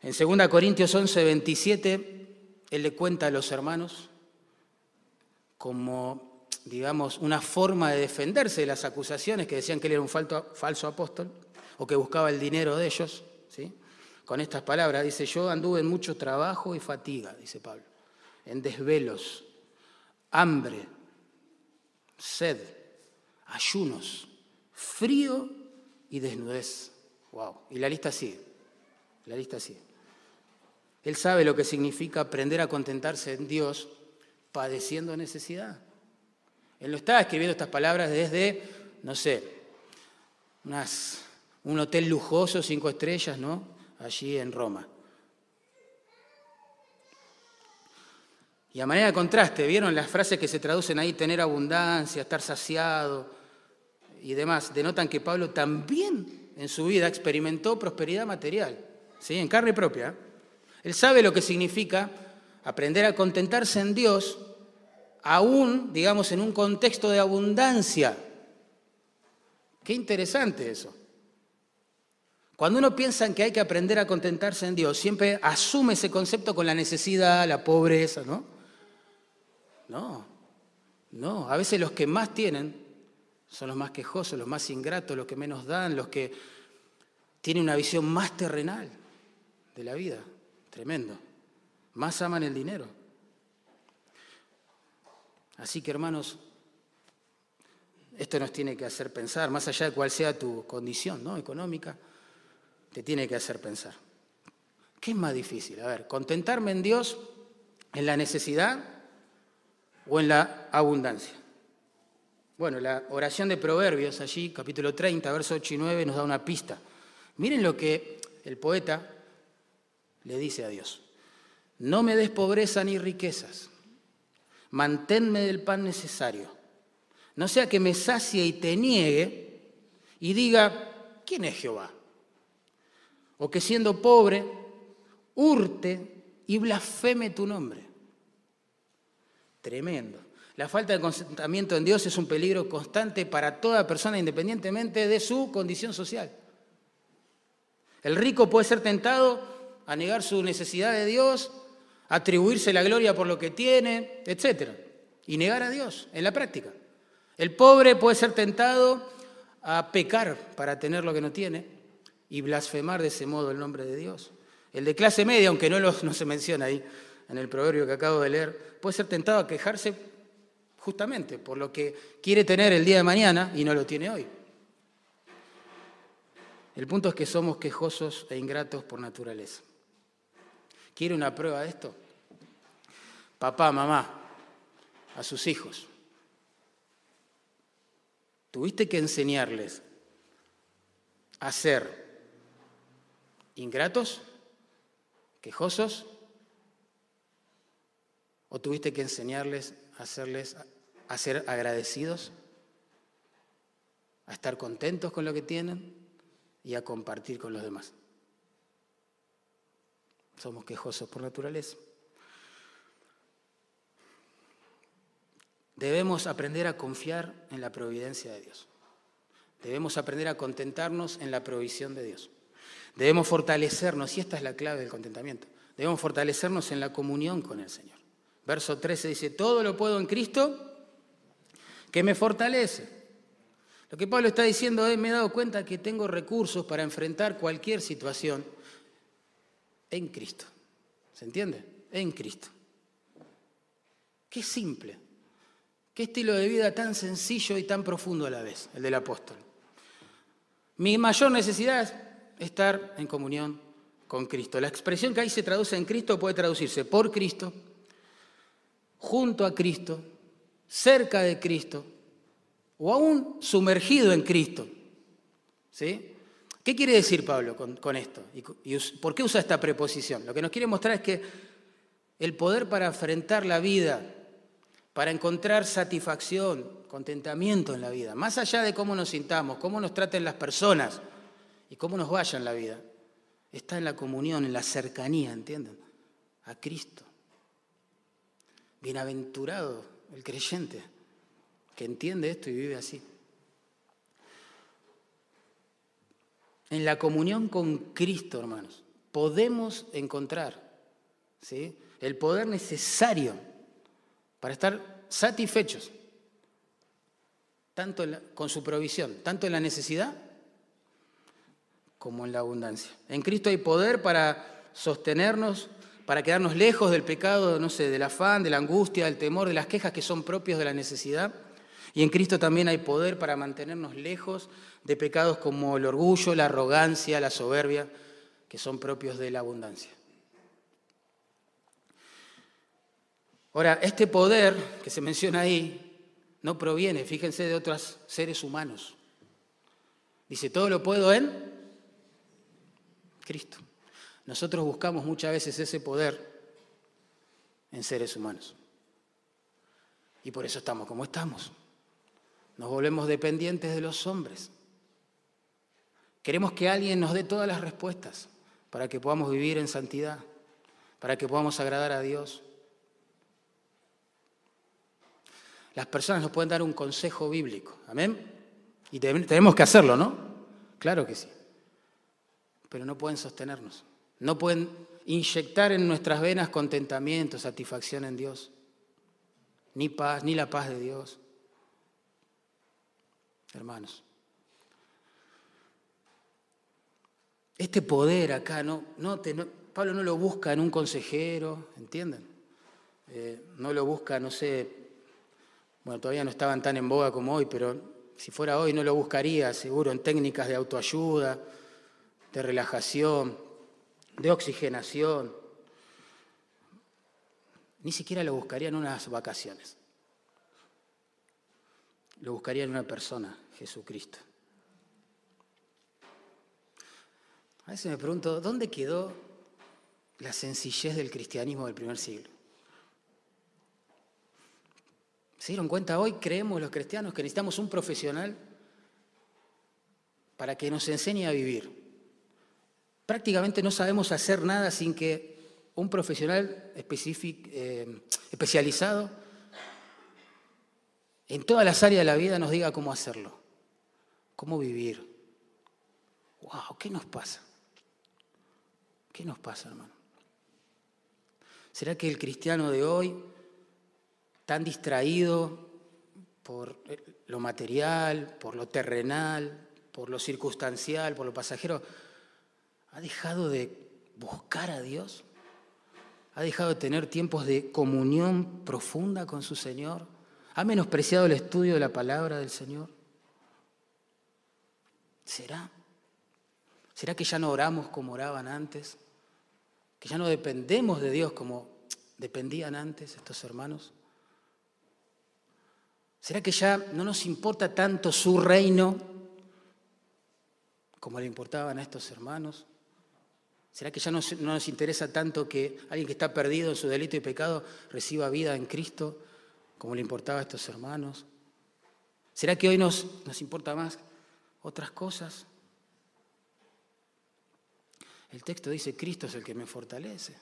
En 2 Corintios 11, 27, él le cuenta a los hermanos como, digamos, una forma de defenderse de las acusaciones que decían que él era un falso apóstol o que buscaba el dinero de ellos. Con estas palabras, dice, yo anduve en mucho trabajo y fatiga, dice Pablo, en desvelos, hambre, sed, ayunos, frío y desnudez. Wow. Y la lista sigue. La lista sigue. Él sabe lo que significa aprender a contentarse en Dios padeciendo necesidad. Él no estaba escribiendo estas palabras desde, no sé, un hotel lujoso, cinco estrellas, ¿no? Allí en Roma. Y a manera de contraste, ¿vieron las frases que se traducen ahí? Tener abundancia, estar saciado y demás. Denotan que Pablo también en su vida experimentó prosperidad material, ¿sí? En carne propia. Él sabe lo que significa aprender a contentarse en Dios, aún, digamos, en un contexto de abundancia. Qué interesante eso. Cuando uno piensa en que hay que aprender a contentarse en Dios, siempre asume ese concepto con la necesidad, la pobreza, ¿no? No, no. A veces los que más tienen son los más quejosos, los más ingratos, los que menos dan, los que tienen una visión más terrenal de la vida. Tremendo. Más aman el dinero. Así que hermanos, esto nos tiene que hacer pensar, más allá de cuál sea tu condición ¿no? económica, te tiene que hacer pensar. ¿Qué es más difícil? A ver, contentarme en Dios en la necesidad o en la abundancia. Bueno, la oración de Proverbios allí, capítulo 30, versos 8 y 9, nos da una pista. Miren lo que el poeta le dice a Dios, no me des pobreza ni riquezas, manténme del pan necesario, no sea que me sacie y te niegue y diga, ¿quién es Jehová? O que siendo pobre, hurte y blasfeme tu nombre. Tremendo. La falta de contentamiento en Dios es un peligro constante para toda persona independientemente de su condición social. El rico puede ser tentado a negar su necesidad de Dios, atribuirse la gloria por lo que tiene, etc. Y negar a Dios en la práctica. El pobre puede ser tentado a pecar para tener lo que no tiene y blasfemar de ese modo el nombre de Dios. El de clase media, aunque no, no se menciona ahí en el proverbio que acabo de leer, puede ser tentado a quejarse justamente por lo que quiere tener el día de mañana y no lo tiene hoy. El punto es que somos quejosos e ingratos por naturaleza. ¿Quiere una prueba de esto? Papá, mamá, a sus hijos. Tuviste que enseñarles a ser ingratos, quejosos, o tuviste que enseñarles a, hacerles, a ser agradecidos, a estar contentos con lo que tienen y a compartir con los demás. Somos quejosos por naturaleza. Debemos aprender a confiar en la providencia de Dios. Debemos aprender a contentarnos en la provisión de Dios. Debemos fortalecernos, y esta es la clave del contentamiento, debemos fortalecernos en la comunión con el Señor. Verso 13 dice, todo lo puedo en Cristo que me fortalece. Lo que Pablo está diciendo es, me he dado cuenta que tengo recursos para enfrentar cualquier situación en Cristo. ¿Se entiende? En Cristo. Qué simple. Qué estilo de vida tan sencillo y tan profundo a la vez, el del apóstol. Mi mayor necesidad es estar en comunión con Cristo. La expresión que ahí se traduce en Cristo puede traducirse por Cristo, junto a Cristo, cerca de Cristo o aún sumergido en Cristo. ¿Sí? ¿Qué quiere decir Pablo con, esto? ¿Y, por qué usa esta preposición? Lo que nos quiere mostrar es que el poder para enfrentar la vida, para encontrar satisfacción, contentamiento en la vida, más allá de cómo nos sintamos, cómo nos traten las personas y cómo nos vaya en la vida, está en la comunión, en la cercanía, ¿entienden? A Cristo. Bienaventurado el creyente que entiende esto y vive así. en la comunión con Cristo, hermanos, podemos encontrar ¿sí? el poder necesario para estar satisfechos, tanto con su provisión, tanto en la necesidad como en la abundancia. En Cristo hay poder para sostenernos, para quedarnos lejos del pecado, no sé, del afán, de la angustia, del temor, de las quejas que son propios de la necesidad. Y en Cristo también hay poder para mantenernos lejos de pecados como el orgullo, la arrogancia, la soberbia, que son propios de la abundancia. Ahora, este poder que se menciona ahí no proviene, fíjense, de otros seres humanos. Dice, todo lo puedo en Cristo. Nosotros buscamos muchas veces ese poder en seres humanos. Y por eso estamos como estamos. Nos volvemos dependientes de los hombres. Queremos que alguien nos dé todas las respuestas para que podamos vivir en santidad, para que podamos agradar a Dios. Las personas nos pueden dar un consejo bíblico, amén. Y tenemos que hacerlo, ¿no? Claro que sí. Pero no pueden sostenernos, no pueden inyectar en nuestras venas contentamiento, satisfacción en Dios, ni paz, ni la paz de Dios. Hermanos, este poder acá, no, no, Pablo no lo busca en un consejero, ¿entienden? Eh, no lo busca, no sé, bueno, todavía no estaban tan en boga como hoy, pero si fuera hoy no lo buscaría, seguro, en técnicas de autoayuda, de relajación, de oxigenación. Ni siquiera lo buscaría en unas vacaciones. Lo buscaría en una persona, Jesucristo. A veces me pregunto, ¿dónde quedó la sencillez del cristianismo del primer siglo? ¿Se dieron cuenta? Hoy creemos los cristianos que necesitamos un profesional para que nos enseñe a vivir. Prácticamente no sabemos hacer nada sin que un profesional eh, especializado en todas las áreas de la vida nos diga cómo hacerlo, cómo vivir. ¡Wow! ¿Qué nos pasa? ¿Qué nos pasa, hermano? ¿Será que el cristiano de hoy tan distraído por lo material, por lo terrenal, por lo circunstancial, por lo pasajero, ha dejado de buscar a Dios, ha dejado de tener tiempos de comunión profunda con su Señor, ha menospreciado el estudio de la palabra del Señor. ¿Será? ¿Será que ya no oramos como oraban antes? ¿Que ya no dependemos de Dios como dependían antes estos hermanos? ¿Será que ya no nos importa tanto su reino como le importaban a estos hermanos? ¿Será que ya no, nos interesa tanto que alguien que está perdido en su delito y pecado reciba vida en Cristo como le importaba a estos hermanos? ¿Será que hoy nos, nos importa más otras cosas? El texto dice, Cristo es el que me fortalece.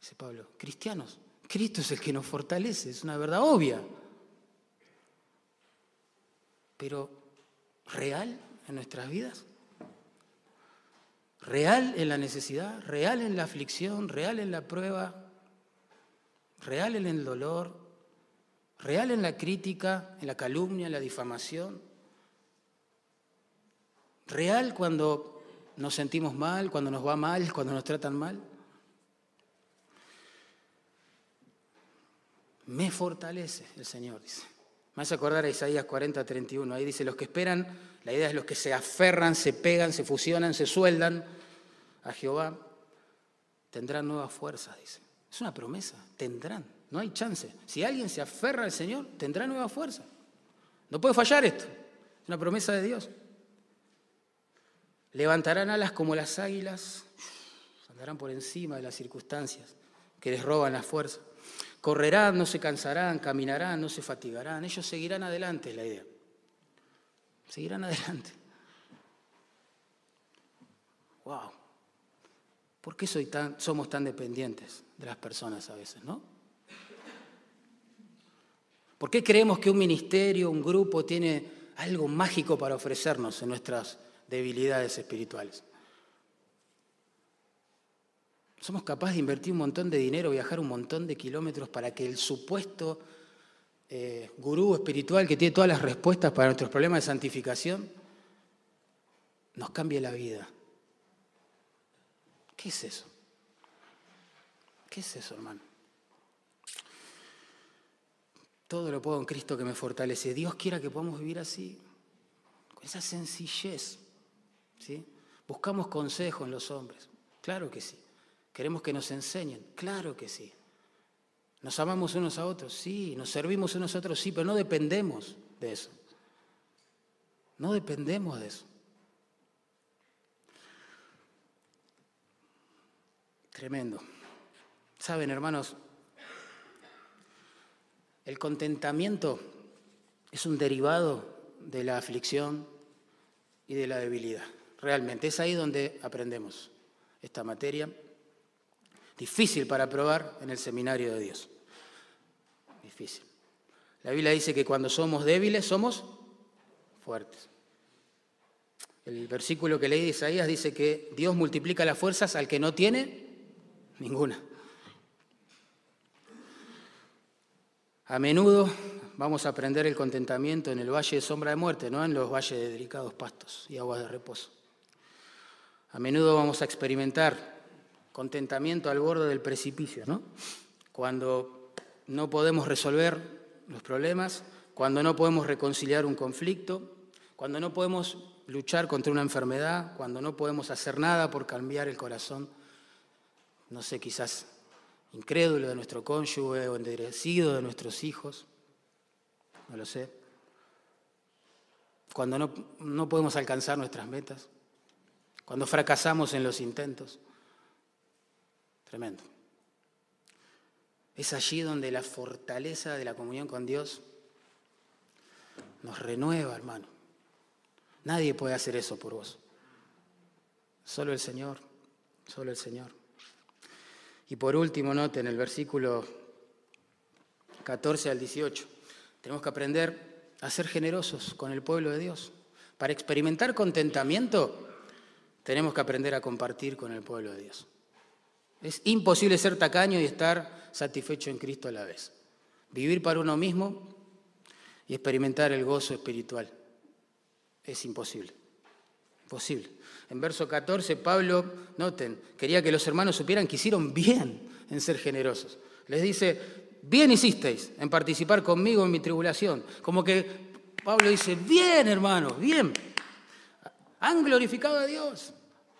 Dice Pablo, cristianos, Cristo es el que nos fortalece, es una verdad obvia pero real en nuestras vidas. Real en la necesidad, real en la aflicción, real en la prueba, real en el dolor, real en la crítica, en la calumnia, en la difamación. Real cuando nos sentimos mal, cuando nos va mal, cuando nos tratan mal. Me fortalece el Señor, dice. Me hace acordar a Isaías 40, 31. Ahí dice, los que esperan, la idea es los que se aferran, se pegan, se fusionan, se sueldan a Jehová, tendrán nuevas fuerzas, dice. Es una promesa, tendrán, no hay chance. Si alguien se aferra al Señor, tendrá nueva fuerza. No puede fallar esto, es una promesa de Dios. Levantarán alas como las águilas, andarán por encima de las circunstancias que les roban la fuerza. Correrán, no se cansarán, caminarán, no se fatigarán. Ellos seguirán adelante, es la idea. Seguirán adelante. Wow. ¿Por qué somos tan dependientes de las personas a veces, no? ¿Por qué creemos que un ministerio, un grupo tiene algo mágico para ofrecernos en nuestras debilidades espirituales. Somos capaces de invertir un montón de dinero, viajar un montón de kilómetros para que el supuesto eh, gurú espiritual que tiene todas las respuestas para nuestros problemas de santificación nos cambie la vida. ¿Qué es eso? ¿Qué es eso, hermano? Todo lo puedo en Cristo que me fortalece. Dios quiera que podamos vivir así, con esa sencillez. ¿sí? Buscamos consejo en los hombres. Claro que sí. Queremos que nos enseñen. Claro que sí. Nos amamos unos a otros, sí. Nos servimos unos a otros, sí, pero no dependemos de eso. No dependemos de eso. Tremendo. Saben, hermanos, el contentamiento es un derivado de la aflicción y de la debilidad. Realmente, es ahí donde aprendemos esta materia. Difícil para probar en el seminario de Dios. Difícil. La Biblia dice que cuando somos débiles somos fuertes. El versículo que leí de Isaías dice que Dios multiplica las fuerzas al que no tiene Ninguna. A menudo vamos a aprender el contentamiento en el valle de sombra de muerte, no en los valles de delicados pastos y aguas de reposo. A menudo vamos a experimentar contentamiento al borde del precipicio, ¿no? Cuando no podemos resolver los problemas, cuando no podemos reconciliar un conflicto, cuando no podemos luchar contra una enfermedad, cuando no podemos hacer nada por cambiar el corazón no sé, quizás incrédulo de nuestro cónyuge o endurecido de nuestros hijos, no lo sé. Cuando no, no podemos alcanzar nuestras metas, cuando fracasamos en los intentos. Tremendo. Es allí donde la fortaleza de la comunión con Dios nos renueva, hermano. Nadie puede hacer eso por vos. Solo el Señor, solo el Señor. Y por último, noten el versículo 14 al 18. Tenemos que aprender a ser generosos con el pueblo de Dios. Para experimentar contentamiento, tenemos que aprender a compartir con el pueblo de Dios. Es imposible ser tacaño y estar satisfecho en Cristo a la vez. Vivir para uno mismo y experimentar el gozo espiritual. Es imposible. Imposible. En verso 14, Pablo, noten, quería que los hermanos supieran que hicieron bien en ser generosos. Les dice, bien hicisteis en participar conmigo en mi tribulación. Como que Pablo dice, bien hermanos, bien. Han glorificado a Dios.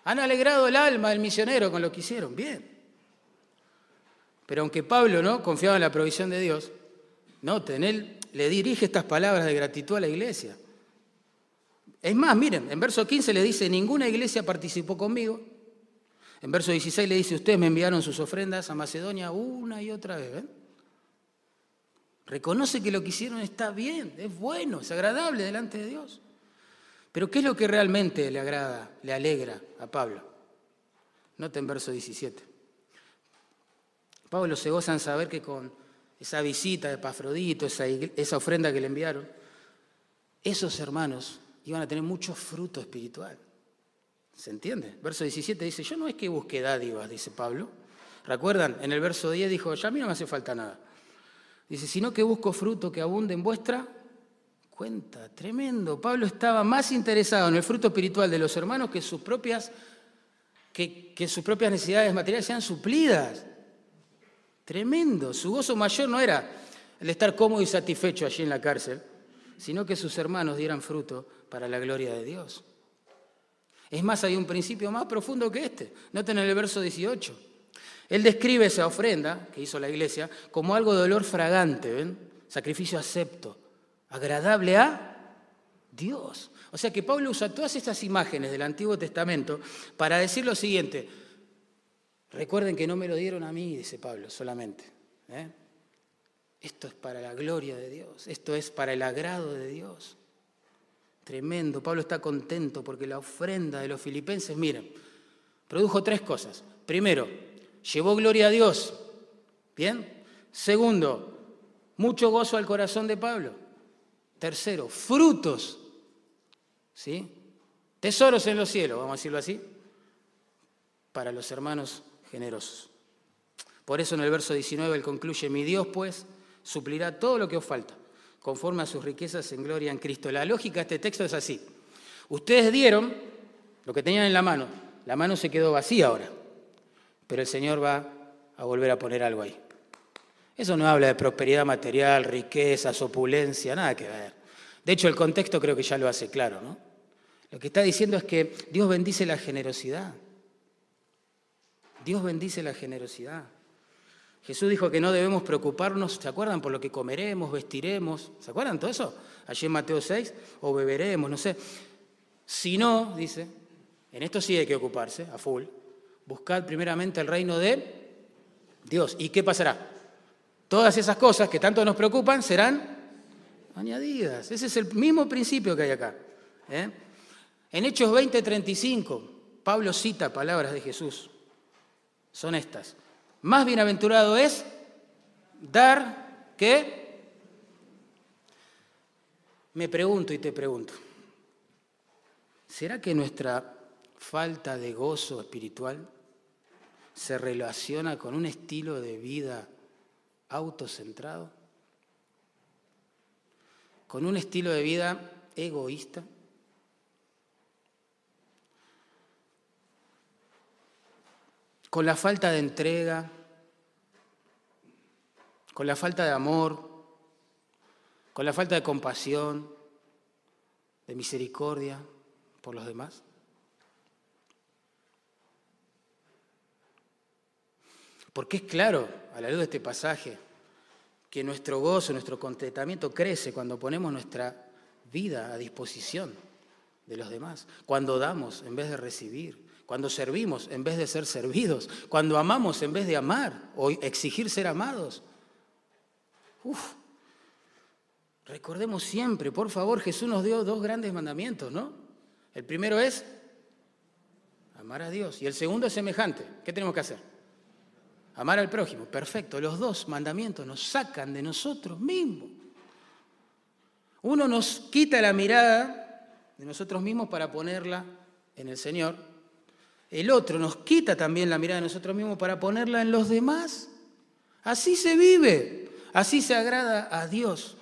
Han alegrado el alma del misionero con lo que hicieron. Bien. Pero aunque Pablo no confiaba en la provisión de Dios, noten, él le dirige estas palabras de gratitud a la iglesia. Es más, miren, en verso 15 le dice, ninguna iglesia participó conmigo. En verso 16 le dice, ustedes me enviaron sus ofrendas a Macedonia una y otra vez. Reconoce que lo que hicieron está bien, es bueno, es agradable delante de Dios. Pero ¿qué es lo que realmente le agrada, le alegra a Pablo? Nota en verso 17. Pablo se goza en saber que con esa visita de Pafrodito, esa ofrenda que le enviaron, esos hermanos iban a tener mucho fruto espiritual. ¿Se entiende? Verso 17 dice, yo no es que busque dádivas, dice Pablo. ¿Recuerdan? En el verso 10 dijo, ya a mí no me hace falta nada. Dice, sino que busco fruto que abunde en vuestra cuenta. Tremendo. Pablo estaba más interesado en el fruto espiritual de los hermanos que sus propias, que, que sus propias necesidades materiales sean suplidas. Tremendo. Su gozo mayor no era el estar cómodo y satisfecho allí en la cárcel, sino que sus hermanos dieran fruto para la gloria de Dios. Es más, hay un principio más profundo que este. Noten en el verso 18. Él describe esa ofrenda que hizo la iglesia como algo de olor fragante. Sacrificio acepto, agradable a Dios. O sea que Pablo usa todas estas imágenes del Antiguo Testamento para decir lo siguiente. Recuerden que no me lo dieron a mí, dice Pablo, solamente. ¿eh? Esto es para la gloria de Dios, esto es para el agrado de Dios. Tremendo, Pablo está contento porque la ofrenda de los filipenses, miren, produjo tres cosas. Primero, llevó gloria a Dios. ¿Bien? Segundo, mucho gozo al corazón de Pablo. Tercero, frutos. ¿Sí? Tesoros en los cielos, vamos a decirlo así, para los hermanos generosos. Por eso en el verso 19 él concluye, mi Dios pues suplirá todo lo que os falta, conforme a sus riquezas en gloria en Cristo. La lógica de este texto es así. Ustedes dieron lo que tenían en la mano, la mano se quedó vacía ahora, pero el Señor va a volver a poner algo ahí. Eso no habla de prosperidad material, riquezas, opulencia, nada que ver. De hecho, el contexto creo que ya lo hace claro, ¿no? Lo que está diciendo es que Dios bendice la generosidad. Dios bendice la generosidad. Jesús dijo que no debemos preocuparnos, ¿se acuerdan? Por lo que comeremos, vestiremos, ¿se acuerdan todo eso? Allí en Mateo 6, o beberemos, no sé. Si no, dice, en esto sí hay que ocuparse, a full. Buscad primeramente el reino de Dios. ¿Y qué pasará? Todas esas cosas que tanto nos preocupan serán añadidas. Ese es el mismo principio que hay acá. ¿eh? En Hechos 20:35, Pablo cita palabras de Jesús. Son estas. Más bienaventurado es dar que... Me pregunto y te pregunto, ¿será que nuestra falta de gozo espiritual se relaciona con un estilo de vida autocentrado, con un estilo de vida egoísta. Con la falta de entrega, con la falta de amor, con la falta de compasión, de misericordia por los demás. Porque es claro, a la luz de este pasaje, que nuestro gozo, nuestro contentamiento crece cuando ponemos nuestra vida a disposición de los demás, cuando damos en vez de recibir, cuando servimos en vez de ser servidos, cuando amamos en vez de amar o exigir ser amados. Uf. Recordemos siempre, por favor, Jesús nos dio dos grandes mandamientos, ¿no? El primero es amar a Dios y el segundo es semejante. ¿Qué tenemos que hacer? Amar al prójimo, perfecto. Los dos mandamientos nos sacan de nosotros mismos. Uno nos quita la mirada de nosotros mismos para ponerla en el Señor. El otro nos quita también la mirada de nosotros mismos para ponerla en los demás. Así se vive, así se agrada a Dios.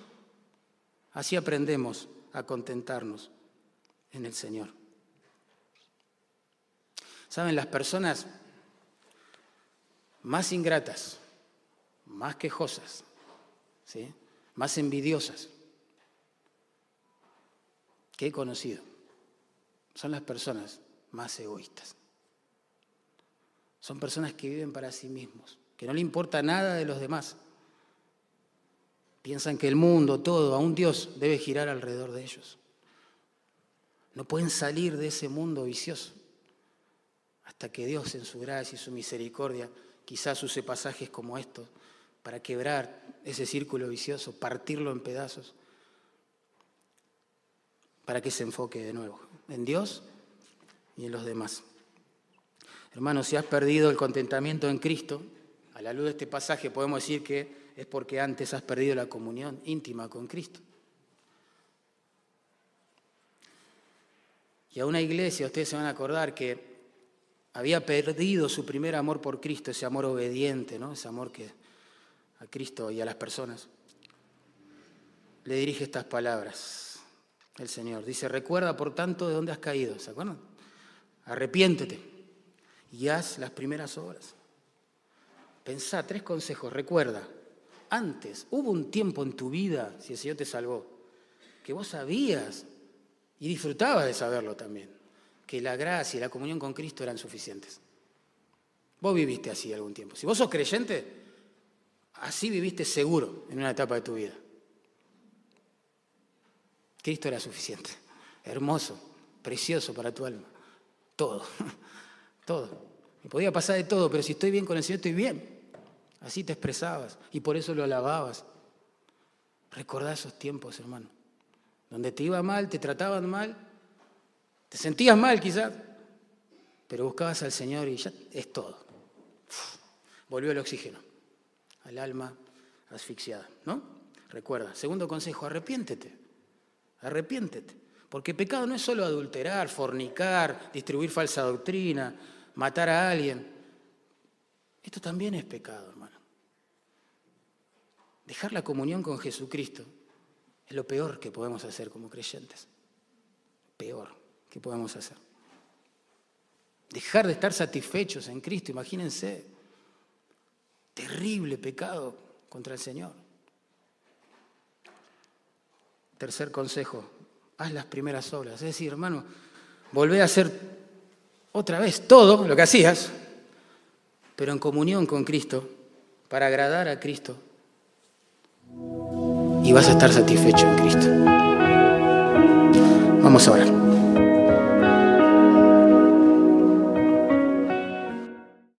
Así aprendemos a contentarnos en el Señor. Saben, las personas más ingratas, más quejosas, ¿sí? más envidiosas que he conocido son las personas más egoístas. Son personas que viven para sí mismos, que no le importa nada de los demás. Piensan que el mundo, todo, aún Dios, debe girar alrededor de ellos. No pueden salir de ese mundo vicioso hasta que Dios en su gracia y su misericordia Quizás use pasajes como estos para quebrar ese círculo vicioso, partirlo en pedazos, para que se enfoque de nuevo en Dios y en los demás. Hermanos, si has perdido el contentamiento en Cristo, a la luz de este pasaje podemos decir que es porque antes has perdido la comunión íntima con Cristo. Y a una iglesia, ustedes se van a acordar que había perdido su primer amor por Cristo, ese amor obediente, ¿no? ese amor que a Cristo y a las personas. Le dirige estas palabras el Señor. Dice, recuerda por tanto de dónde has caído, ¿se acuerdan? Arrepiéntete y haz las primeras obras. Pensá, tres consejos, recuerda, antes hubo un tiempo en tu vida, si el Señor te salvó, que vos sabías y disfrutabas de saberlo también que la gracia y la comunión con Cristo eran suficientes. Vos viviste así algún tiempo. Si vos sos creyente, así viviste seguro en una etapa de tu vida. Cristo era suficiente, hermoso, precioso para tu alma. Todo, todo. Me podía pasar de todo, pero si estoy bien con el Señor, estoy bien. Así te expresabas y por eso lo alababas. Recordá esos tiempos, hermano, donde te iba mal, te trataban mal, te sentías mal quizás, pero buscabas al Señor y ya es todo. volvió el oxígeno al alma asfixiada, ¿no? Recuerda, segundo consejo, arrepiéntete, arrepiéntete. Porque pecado no es solo adulterar, fornicar, distribuir falsa doctrina, matar a alguien. Esto también es pecado, hermano. Dejar la comunión con Jesucristo es lo peor que podemos hacer como creyentes. Peor que podemos hacer. Dejar de estar satisfechos en Cristo, imagínense. Terrible pecado contra el Señor. Tercer consejo, haz las primeras obras. Es decir, hermano, volvé a hacer otra vez todo lo que hacías, pero en comunión con Cristo, para agradar a Cristo. Y vas a estar satisfecho en Cristo. Vamos a orar.